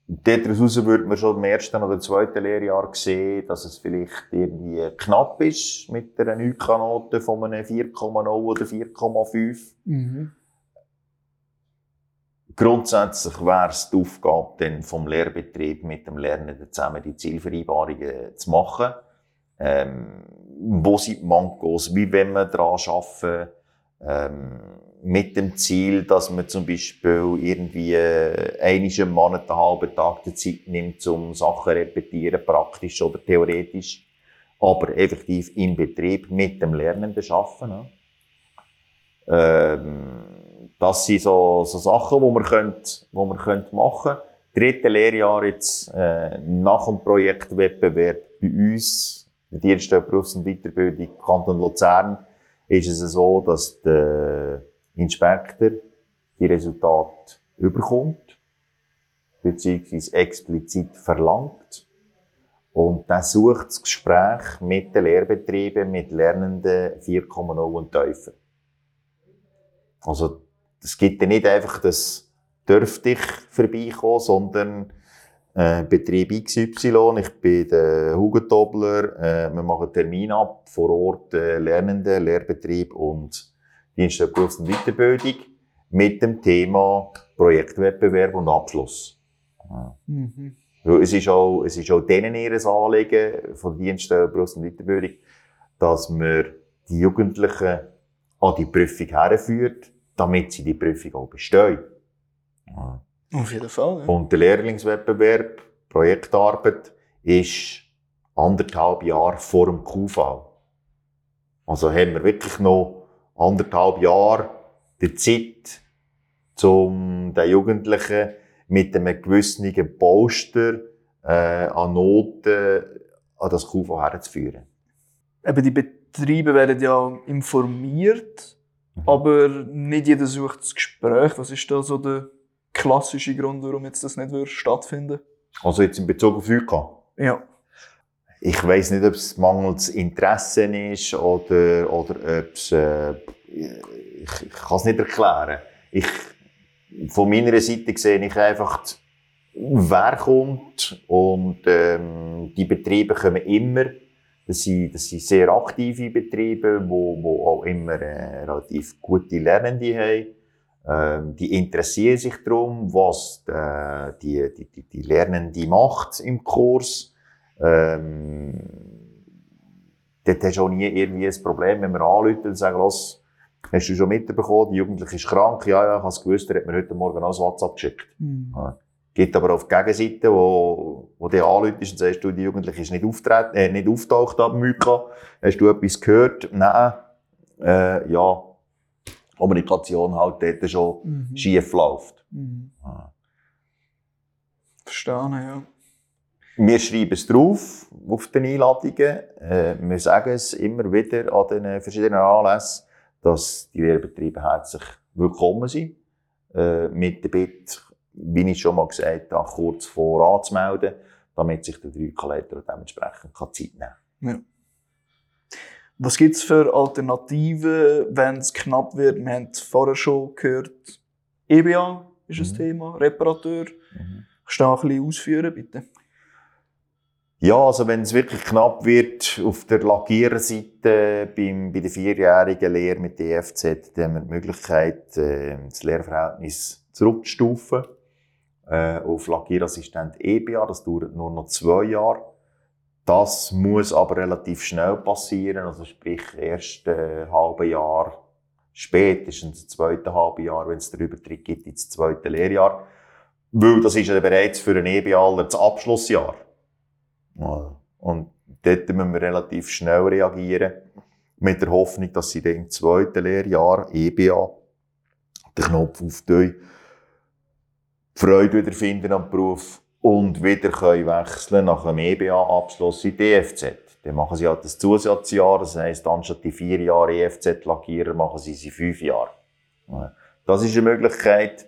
Daraus würde man schon im ersten oder zweiten Lehrjahr sehen, dass es vielleicht irgendwie knapp ist mit einer UK-Note von einem 4,0 oder 4,5. Mhm. Grundsätzlich wäre es die Aufgabe dann vom Lehrbetrieb mit dem Lernenden zusammen die Zielvereinbarungen zu machen. Ähm, wo sind die Mankos? Wie wollen wir daran arbeiten? Ähm, mit dem Ziel, dass man zum Beispiel irgendwie äh, einmal Monat einen halben Tag die Zeit nimmt, um Sachen repetieren, praktisch oder theoretisch, aber effektiv im Betrieb mit dem Lernenden arbeiten. Ne? Ähm, das sind so, so Sachen, die man, könnt, wo man könnt machen. Dritte Lehrjahr jetzt äh, nach dem Projektwettbewerb bei uns, der Dienststelle Berufs- und Weiterbildung Kanton Luzern, ist es so, dass der Inspektor die Resultate überkommt, beziehungsweise explizit verlangt. Und dann sucht das Gespräch mit den Lehrbetrieben, mit Lernenden 4,0 und tiefer. Also, es gibt ja nicht einfach das dürfte ich vorbeikommen, sondern äh, Betrieb XY, ich bin der Hugentobler, äh, wir machen Termin ab, vor Ort äh, Lernende, Lehrbetrieb und Dienst der Berufs- und Weiterbildung mit dem Thema Projektwettbewerb und Abschluss. Ja. Mhm. Es ist auch, es ist auch denen ihr Anliegen von Dienst der Berufs- und Weiterbildung, dass man die Jugendlichen an die Prüfung herführt, damit sie die Prüfung auch bestehen. Ja. Auf jeden Fall. Ja. Und der Lehrlingswettbewerb, Projektarbeit, ist anderthalb Jahre vor dem QV. Also haben wir wirklich noch anderthalb Jahre die Zeit, um den Jugendlichen mit einem gewissen Poster äh, an Noten an das QV herzuführen. Eben die Betriebe werden ja informiert, mhm. aber nicht jeder sucht das Gespräch. Was ist da so der klassische Grund, warum jetzt das nicht stattfinden Also jetzt in Bezug auf UK? Ja. Ich weiß nicht, ob es mangels Interesse ist oder, oder ob es, äh, ich, ich kann es nicht erklären. Ich, von meiner Seite sehe ich einfach, wer kommt und ähm, die Betriebe kommen immer. Das sind, das sind sehr aktive Betriebe, die wo, wo auch immer äh, relativ gute Lernende haben. Ähm, die interessieren sich darum, was äh, die, die, die, die Lernende macht im Kurs. Ähm, dort hast du auch nie irgendwie ein Problem, wenn wir anrufen und sagen, los, hast du schon mitbekommen, die Jugendliche ist krank? Ja, ja, ich habe es gewusst, er hat mir heute Morgen auch ein WhatsApp geschickt. Mhm. Ja. Gibt aber auf der Gegenseite, wo, wo der anruft und sagst, du, die Jugendliche ist nicht auftreten, äh, nicht auftaucht am Myka. Hast du etwas gehört? Nein. Äh, ja. Kommunikation halt dort schon mhm. schief läuft. Mhm. Ja. Verstehen, ja. Wir schreiben es drauf, auf den Einladungen. Äh, wir sagen es immer wieder an den verschiedenen Anlässen, dass die Lehrbetriebe herzlich willkommen sind. Äh, mit der Bitte, wie ich schon mal gesagt habe, kurz vor anzumelden, damit sich der Dreikalender dementsprechend Zeit nehmen kann. Ja. Was gibt es für Alternativen, wenn es knapp wird? Wir haben vorher schon gehört, EBA ist ein mhm. Thema, Reparateur. Mhm. Kannst du da ein bisschen ausführen, bitte? Ja, also wenn es wirklich knapp wird, auf der Lackiererseite beim, bei der vierjährigen Lehre mit EFZ, dann haben wir die Möglichkeit, äh, das Lehrverhältnis zurückzustufen äh, auf Lackierassistent EBA. Das dauert nur noch zwei Jahre. Das muss aber relativ schnell passieren, also sprich erst äh, halbe Jahr spätestens im zweiten halben Jahr, wenn es den Übertritt gibt ins zweite Lehrjahr. Weil das ist ja bereits für ein EBA das Abschlussjahr. Und dort müssen wir relativ schnell reagieren, mit der Hoffnung, dass sie dann im zweiten Lehrjahr EBA den Knopf aufdrehen, Freude wiederfinden am Beruf und wieder können wechseln nach einem EBA-Abschluss in die EFZ. Dann machen sie halt das Zusatzjahr, das heisst, anstatt die vier Jahre EFZ-Lackierer machen sie sie fünf Jahre. Das ist eine Möglichkeit.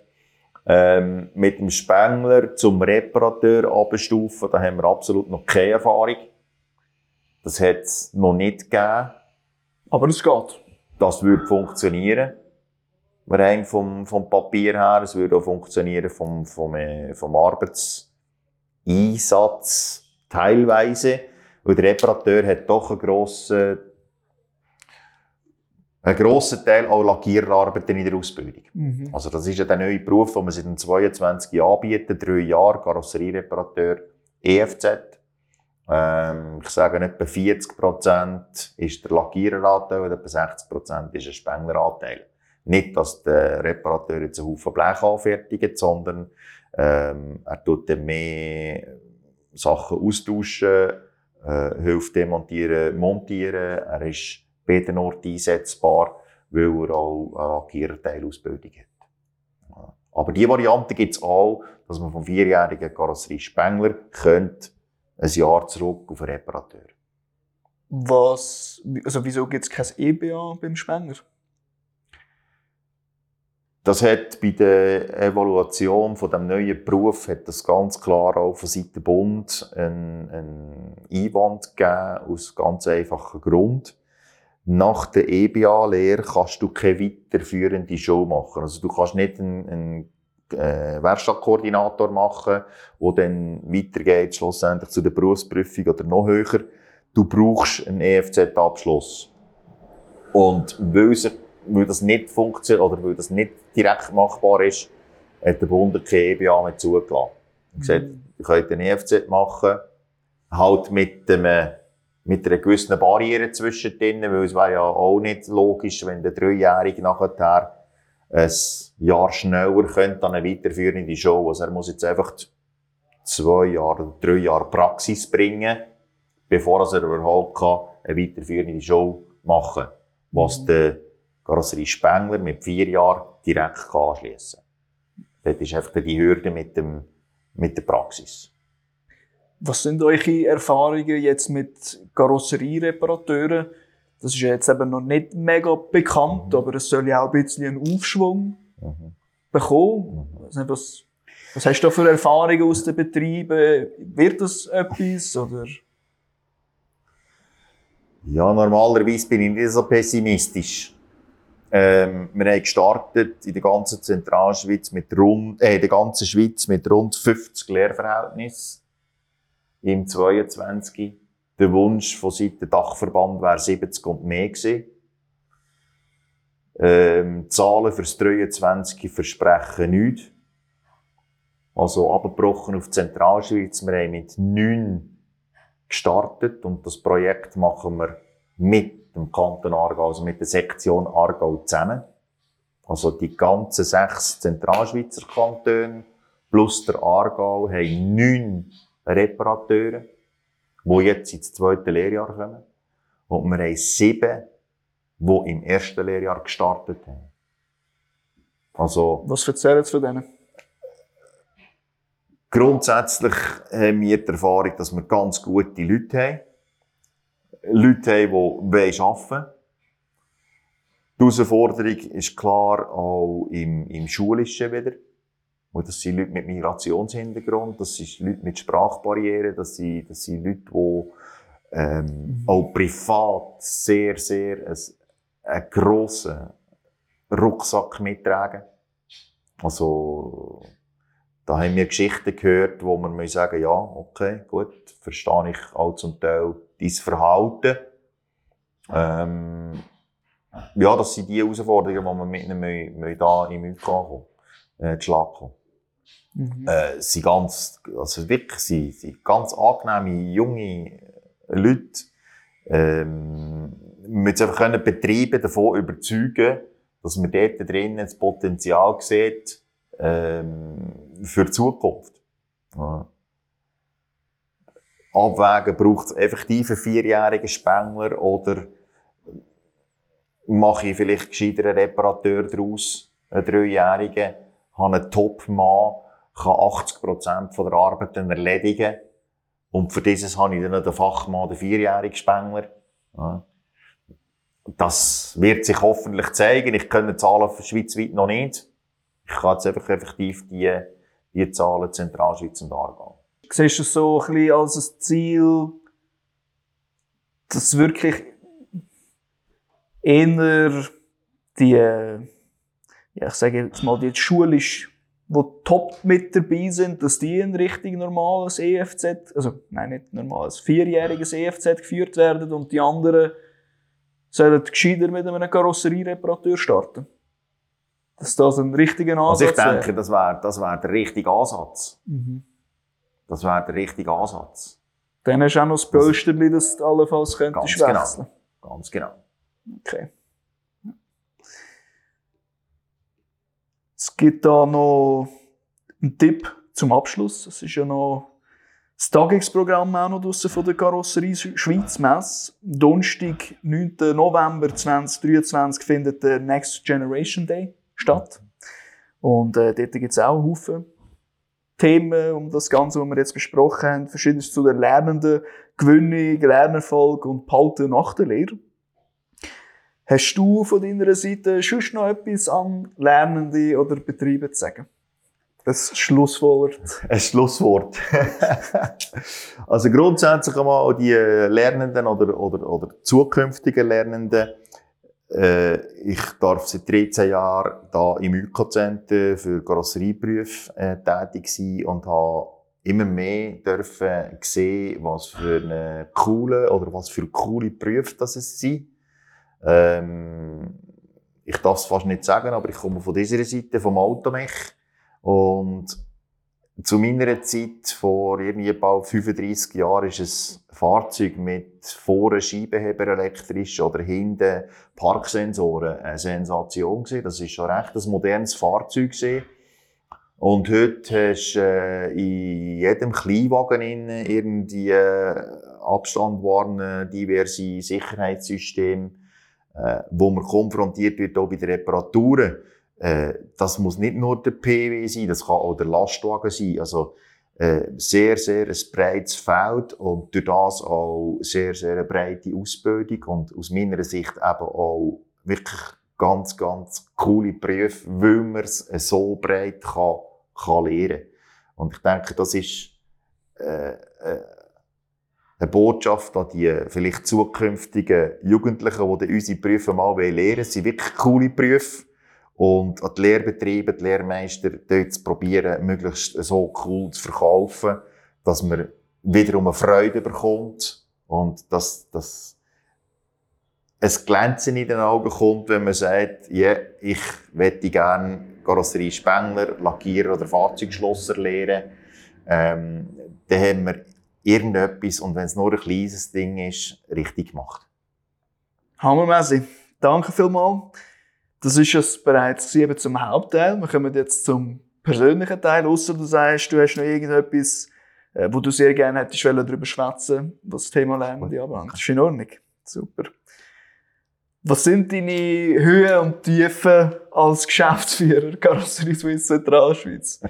Ähm, mit dem Spengler zum Reparateur abstufen, da haben wir absolut noch keine Erfahrung. Das hat es noch nicht gegeben. Aber es geht. Das würde funktionieren. Rein vom, vom Papier her. Es würde auch funktionieren vom, vom, äh, vom Arbeitseinsatz teilweise. Weil der Reparateur hat doch einen grossen, einen grossen Teil auch Lackiererarbeiten in der Ausbildung. Mhm. Also das ist ja der neue Beruf, den man seit 22 Jahren anbietet. Drei Jahre Karosseriereparateur EFZ. Ähm, ich sage, etwa 40% ist der Lackiereranteil und etwa 60% ist ein Spengleranteil. Nicht, dass der Reparateur jetzt einen Haufen Blech anfertigt, sondern ähm, er tut dann mehr Sachen austauschen, äh, hilft demontieren, montieren. Er ist bei Ort einsetzbar, weil er auch eine Lackiererteilausbildung hat. Aber die Variante gibt es auch, dass man vom vierjährigen Karosserie Spengler könnte ein Jahr zurück auf einen Reparateur. Was, also wieso gibt es kein EBA beim Spengler? Das hat bei der Evaluation von dem neuen Beruf hat das ganz klar auch von Seiten Bund einen, einen Einwand gegeben, aus ganz einfachem Grund. Nach der EBA-Lehre kannst du keine weiterführende Show machen. Also du kannst nicht einen, einen äh, Werkstattkoordinator machen, der dann weitergeht, schlussendlich zu der Berufsprüfung oder noch höher. Du brauchst einen EFZ-Abschluss. Und weil, sich, weil das nicht funktioniert oder weil das nicht direkt machbar ist, hat der Bund keine EBA mehr zugelassen. Er hat gesagt, ihr könnt einen EFZ machen, halt mit dem, mit einer gewissen Barriere zwischendrin, weil es wäre ja auch nicht logisch, wenn der Dreijährige nachher ein Jahr schneller könnte an eine weiterführende Show. Also er muss jetzt einfach zwei Jahre drei Jahre Praxis bringen, bevor er überhaupt kann eine weiterführende Show machen kann. Was der Karosserie Spengler mit vier Jahren direkt anschliessen kann. Das ist einfach die Hürde mit, dem, mit der Praxis. Was sind eure Erfahrungen jetzt mit Karosseriereparateuren? Das ist ja jetzt eben noch nicht mega bekannt, Mhm. aber es soll ja auch ein bisschen einen Aufschwung Mhm. bekommen. Weiss nicht, Was, was hast du da für Erfahrungen aus den Betrieben? Wird das etwas? Oder? Ja, normalerweise bin ich nicht so pessimistisch. Ähm, wir haben gestartet in der ganzen Zentralschweiz mit rund, äh, in der ganzen Schweiz mit rund 50 Lehrverhältnissen. Im 22. Der Wunsch von Seiten Dachverband wäre 70 und mehr gewesen. Ähm, die Zahlen fürs 23 versprechen nichts. Also abgebrochen auf die Zentralschweiz. Wir haben mit 9 gestartet und das Projekt machen wir mit dem Kanton Aargau, also mit der Sektion Aargau zusammen. Also die ganzen sechs Zentralschweizer Kantone plus der Aargau haben neun Reparateure, die jetzt ins zweite Lehrjahr kommen. Und wir haben sieben, die im ersten Lehrjahr gestartet haben. Also Was erzählen Sie von denen? Grundsätzlich haben wir die Erfahrung, dass wir ganz gute Leute haben. Leute haben, die arbeiten wollen. Die Herausforderung ist klar auch im, im Schulischen wieder. Und das sind Leute mit Migrationshintergrund, das sind Leute mit Sprachbarrieren, das sind, das sind Leute, die ähm, auch privat sehr, sehr einen, einen grossen Rucksack mittragen. Also, da haben wir Geschichten gehört, wo man sagen, ja, okay, gut, verstehe ich auch zum Teil dein Verhalten. Ähm, ja, das sind die Herausforderungen, die man mit mü- da in Mühe kommen, äh, zu Schlag kommen. Mhm. Äh, sie ganz, also wirklich, sie, sie ganz angenehme, junge Leute. Ähm, wir einfach können Betriebe davon überzeugen, dass man dort drinnen das Potenzial sieht, ähm, für die Zukunft. Ja. Abwägen, braucht es effektiv einen vierjährigen Spengler oder mache ich vielleicht gescheiter einen Reparateur daraus, einen Dreijährigen, habe einen Top-Mann, kann 80% von der Arbeit erledigen. Und für dieses habe ich dann den Fachmann, den vierjährigen Spengler. Ja. Das wird sich hoffentlich zeigen. Ich kenne die Zahlen für schweizweit noch nicht. Ich kann jetzt einfach effektiv die, die Zahlen Zentralschweiz und Aargau. Siehst du es so ein bisschen als ein Ziel, dass wirklich eher die, ja, ich sage jetzt mal, die schulisch, die top mit dabei sind, dass die ein richtig normales EFZ, also, nein, nicht normales, vierjähriges EFZ geführt werden und die anderen sollen gescheiter mit einem Karosseriereparateur starten. Dass das ein richtiger Ansatz Also ich denke, das wäre das wär der richtige Ansatz. Mhm. Das wäre der richtige Ansatz. Dann hast du auch noch das Pölsterli, das du allenfalls könntest Ganz wechseln. genau. Ganz genau. Okay. Es gibt da noch einen Tipp zum Abschluss. Es ist ja noch das Tagungsprogramm auch noch draussen von der Karosserie Schweiz Messe. Donnerstag, 9. November 2023 findet der Next Generation Day statt. Und äh, dort gibt es auch einen Haufen Themen um das Ganze, was wir jetzt besprochen haben. Verschiedenes zu der Lernenden, Gewinnung, Lernerfolg und Behalten nach der Lehre. Hast du von deiner Seite schon noch etwas an Lernende oder Betriebe zu sagen? Das Schlusswort. Ein Schlusswort. [laughs] also grundsätzlich einmal die Lernenden oder, oder, oder zukünftigen Lernenden. Äh, ich darf seit 13 Jahren da im Öko-Center für Karosserieberufe äh, tätig sein und habe immer mehr dürfen sehen, was für eine coole oder was für coole Berufe das es sind. Ähm, ich darf es fast nicht sagen, aber ich komme von dieser Seite, vom Automech. Und zu meiner Zeit, vor irgendwie bald 35 Jahren, ist ein Fahrzeug mit vorne Scheibenheber elektrisch oder hinten Parksensoren eine Sensation gewesen. Das ist schon recht ein modernes Fahrzeug gewesen. Und heute hast du äh, in jedem Kleinwagen innen irgendwie äh, Abstand wahren, diverse Sicherheitssysteme, äh, wo man konfrontiert wird auch bei den Reparaturen. Äh, das muss nicht nur der PW sein, das kann auch der Lastwagen sein. Also äh, sehr, sehr ein breites Feld und durch das auch sehr, sehr eine breite Ausbildung und aus meiner Sicht eben auch wirklich ganz, ganz coole Berufe, weil man es so breit kann, kann lernen. Und ich denke, das ist äh, äh, eine Botschaft an die vielleicht zukünftigen Jugendlichen, die unsere Berufe mal lernen wollen. Es sind wirklich coole Berufe. Und an die Lehrbetriebe, die Lehrmeister, dort zu probieren, möglichst so cool zu verkaufen, dass man wiederum eine Freude bekommt und dass, dass ein Glänzen in den Augen kommt, wenn man sagt, ja, yeah, ich möchte gerne Karosserie Spengler, Lackierer oder Fahrzeugschlosser lehren. Ähm, dann haben wir irgendetwas, und wenn es nur ein kleines Ding ist, richtig gemacht. Hammermäßig. Danke vielmals. Das ist es bereits eben zum Hauptteil. Wir kommen jetzt zum persönlichen Teil. Außer du sagst, du hast noch irgendetwas, äh, wo du sehr gerne hättest darüber schwätzen, was das Thema Lernen anbelangt. Das ist in Ordnung. Super. Was sind deine Höhen und Tiefen als Geschäftsführer Karosserie Swiss Zentralschweiz?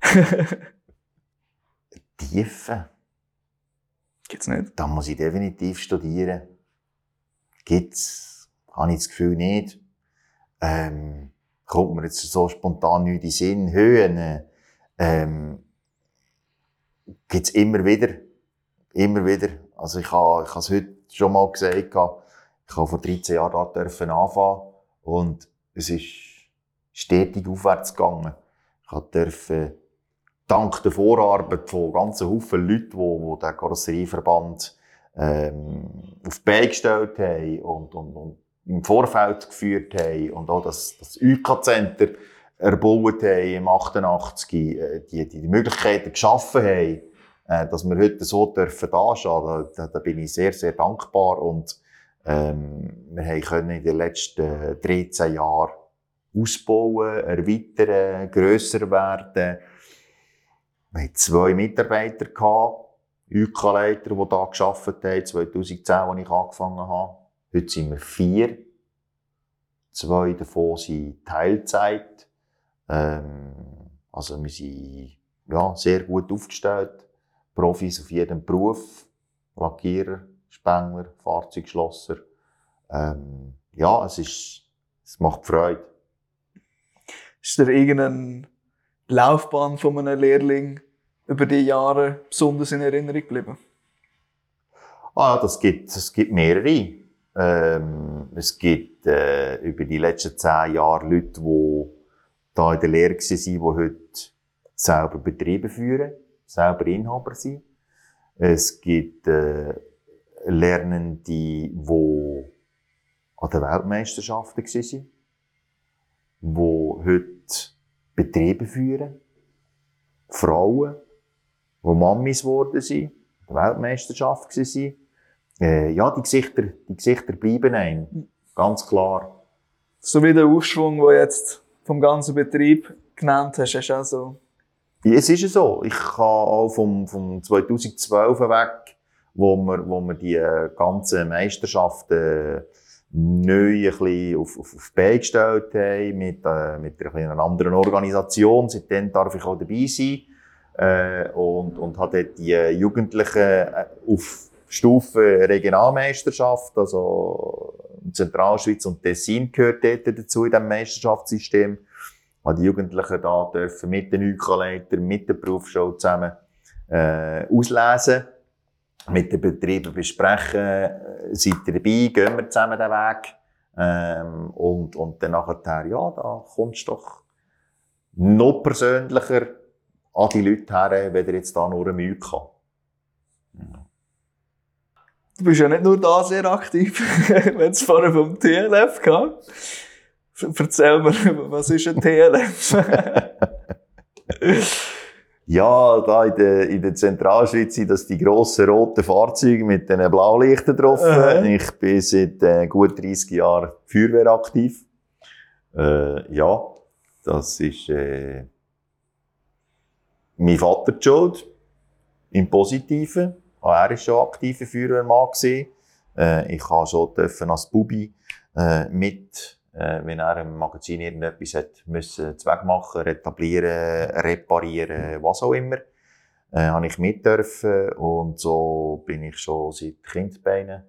[laughs] Tiefen? Gibt's nicht? Da muss ich definitiv studieren. Gibt's? Habe ich das Gefühl nicht ähm, kommt mir jetzt so spontan nicht in den Sinn, Höhen, ähm, gibt's immer wieder. Immer wieder. Also ich habe, ich es heute schon mal gesagt, ich habe vor 13 Jahren dürfen anfangen und es ist stetig aufwärts gegangen. Ich durfte dank der Vorarbeit von ganzen Haufen Leuten, die, die den Karosserieverband ähm, auf die Beine gestellt haben und, und im Vorfeld geführt haben und auch das, das UK-Center erbaut haben im 88, äh, die, die, die Möglichkeiten geschaffen haben, äh, dass wir heute so dürfen dastehen, da, da bin ich sehr, sehr dankbar und ähm, wir haben können in den letzten 13 Jahren ausbauen, erweitern, grösser werden. Wir hatten zwei Mitarbeiter UK-Leiter, die da gearbeitet haben, 2010, als ich angefangen habe. Heute sind wir vier. zwei davon sind Teilzeit. Ähm, also wir sind ja, sehr gut aufgestellt. Profis auf jedem Beruf. Lackierer, Spengler, Fahrzeugschlosser. Ähm, ja, es, ist, es macht Freude. Ist dir irgendeine Laufbahn von einem Lehrling über die Jahre besonders in Erinnerung geblieben? Ah, das gibt, es gibt mehrere. Ähm, es gibt äh, über die letzten zehn Jahre Leute, die da in der Lehre waren, die heute selber Betriebe führen, selber Inhaber sind. Es gibt äh, Lernende, die an der Weltmeisterschaften waren, die heute Betriebe führen. Frauen, die Mammis geworden sind, an der Weltmeisterschaft waren. Äh, ja, die Gesichter, die Gesichter bleiben einem. Ganz klar. So wie der Aufschwung, den jetzt vom ganzen Betrieb genannt hast, du auch so ja, es ist so. Ich kann auch vom, vom 2012 weg, wo wir, wo wir die äh, ganzen Meisterschaften neu ein bisschen auf, auf, auf die gestellt haben, mit, äh, mit einer anderen Organisation. Seitdem darf ich auch dabei sein. Äh, und, und habe dort die Jugendlichen äh, auf Stufe Regionalmeisterschaft, also Zentralschweiz und Tessin gehört dort dazu in diesem Meisterschaftssystem habe die Jugendlichen da dürfen mit den ÜK-Leitern, mit der Berufsschule zusammen äh, auslesen, mit den Betrieben besprechen, äh, seid ihr dabei, gehen wir zusammen den Weg. Ähm, und, und dann nachher, ja, da kommst du doch noch persönlicher an die Leute her, wenn ihr jetzt da nur eine Mühe kann. Du bist ja nicht nur da sehr aktiv, [laughs] wenn es vorher vom TLF gab. Erzähl mir, [laughs] was ist ein TLF? [laughs] ja, da in der, in der Zentralschweiz sind das die grossen roten Fahrzeuge mit den Blaulichten drauf. Uh Ich bin seit äh, gut 30 Jahren Feuerwehr aktiv. Äh, ja, das ist äh, mein Vater die Schuld. Im Positiven. Er war schon aktiver Feuerwehrmann. Äh, ich habe schon als Bubi äh, mit äh, wenn er im Magazin irgendetwas hat müssen Zweck machen, retablieren, reparieren, was auch immer, äh, habe ich mit dürfen und so bin ich schon seit Kindbeinen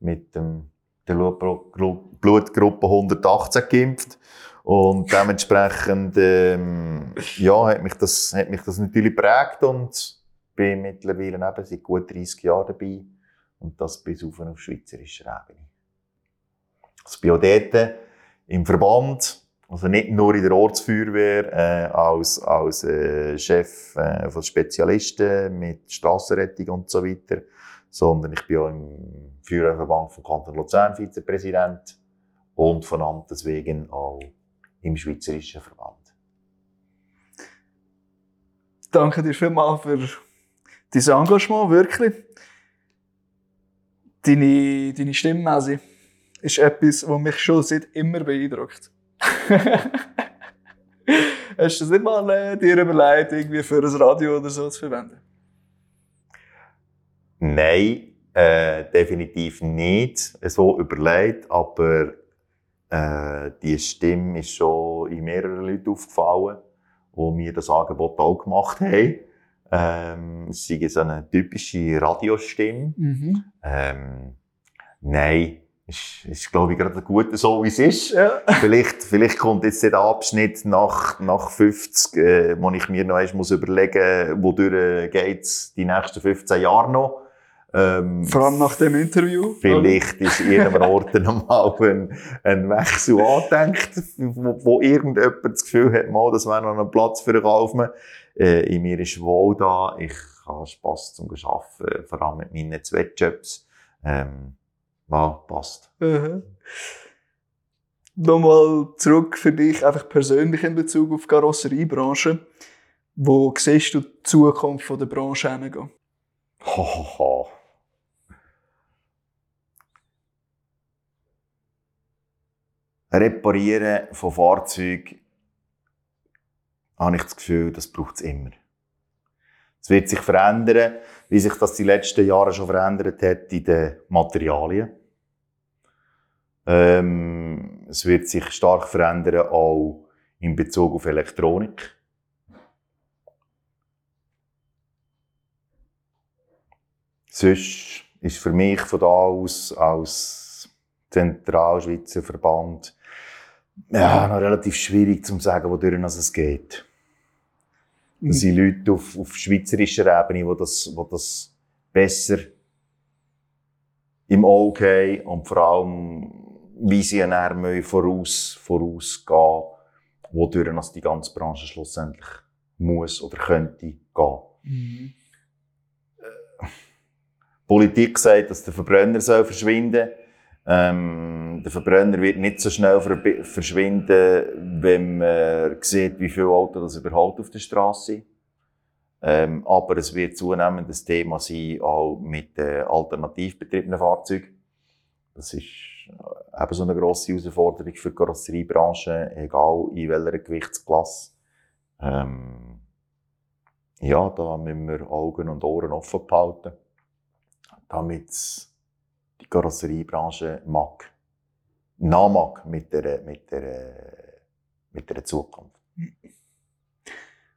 mit dem, der Blutgruppe 118 geimpft und dementsprechend ähm, ja, hat, mich das, hat mich das natürlich prägt und bin mittlerweile eben seit gut 30 Jahren dabei und das bis auf auf schweizerischer Ebene. Das bin auch dort im Verband, also nicht nur in der Ortsfeuerwehr, äh, als, als äh, Chef äh, von Spezialisten mit Strassenrettung und so weiter, sondern ich bin auch im Feuerwehrverband von Kanton Luzern Vizepräsident und von Amtes wegen auch im Schweizerischen Verband. Danke dir vielmals für dein Engagement, wirklich. Deine, deine Stimme, ist etwas, was mich schon seit immer beeindruckt. [laughs] Hast du das nicht mal äh, dir überlegt, irgendwie für ein Radio oder so zu verwenden? Nein, äh, definitiv nicht so überlegt, aber äh, die Stimme ist schon in mehreren Leuten aufgefallen, die mir das Angebot auch gemacht haben. Ähm, es ist so eine typische Radiostimme. Mhm. Ähm, nein, ist, ist glaube ich, gerade gut so, wie es ist. Ja. Vielleicht, vielleicht kommt jetzt der Abschnitt nach, nach 50, äh, wo ich mir noch einmal muss überlegen muss, wodurch geht's die nächsten 15 Jahre noch. Ähm, Vor allem nach dem Interview. Vielleicht oder? ist [laughs] irgendeinem Ort nochmal ein, ein Wechsel angedenkt, wo, wo irgendjemand das Gefühl hat, mal, das wäre noch ein Platz für einen Kaufmann. Äh, in mir ist wohl da. Ich habe Spass zum Arbeiten, vor allem mit meinen zwei Jobs. Ähm, ja, passt. Mhm. Nochmal zurück für dich, einfach persönlich in Bezug auf die Karosseriebranche. Wo siehst du die Zukunft der Branche hingehen? Ho, [laughs] Reparieren von Fahrzeugen habe ich das Gefühl, das braucht es immer. Es wird sich verändern, wie sich das die letzten Jahre schon verändert hat in den Materialien. Ähm, es wird sich stark verändern, auch in Bezug auf Elektronik. Sonst ist für mich von da aus als Zentralschweizer Verband ja, noch relativ schwierig zu sagen, wodurch es geht. Das sind Leute auf, auf schweizerischer Ebene, die das, die das besser im Auge haben und vor allem visionär voraus, vorausgehen, wodurch die ganze Branche schlussendlich muss oder könnte gehen. Mhm. Politik sagt, dass der Verbrenner soll verschwinden ähm, Der Verbrenner wird nicht so schnell verschwinden, wenn man sieht, wie viele Autos das überhaupt auf der Straße sind. Ähm, aber es wird zunehmend ein Thema sein, auch mit äh, alternativ betriebenen Fahrzeugen. Das ist äh, eben so eine grosse Herausforderung für die Karosseriebranche, egal in welcher Gewichtsklasse. Ähm, ja, da müssen wir Augen und Ohren offen behalten damit die Karosseriebranche mag, nachmag mit der, mit der, mit der Zukunft.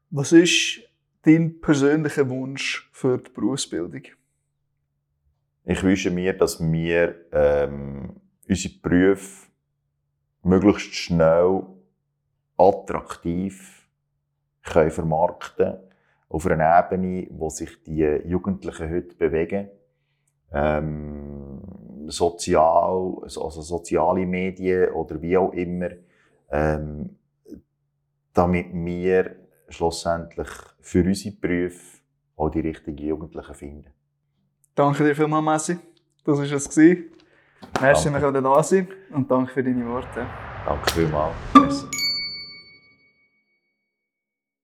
Was ist dein persönlicher Wunsch für die Berufsbildung? Ich wünsche mir, dass wir ähm, unsere Berufe möglichst schnell attraktiv können vermarkten auf einer Ebene, wo sich die Jugendlichen heute bewegen ähm, sozial, also soziale Medien oder wie auch immer, ähm, damit wir schlussendlich für unsere Berufe auch die richtigen Jugendlichen finden. Danke dir vielmals, Messi. Das war es. Merci, dass wir da sein und danke für deine Worte. Danke vielmals. Merci. [laughs]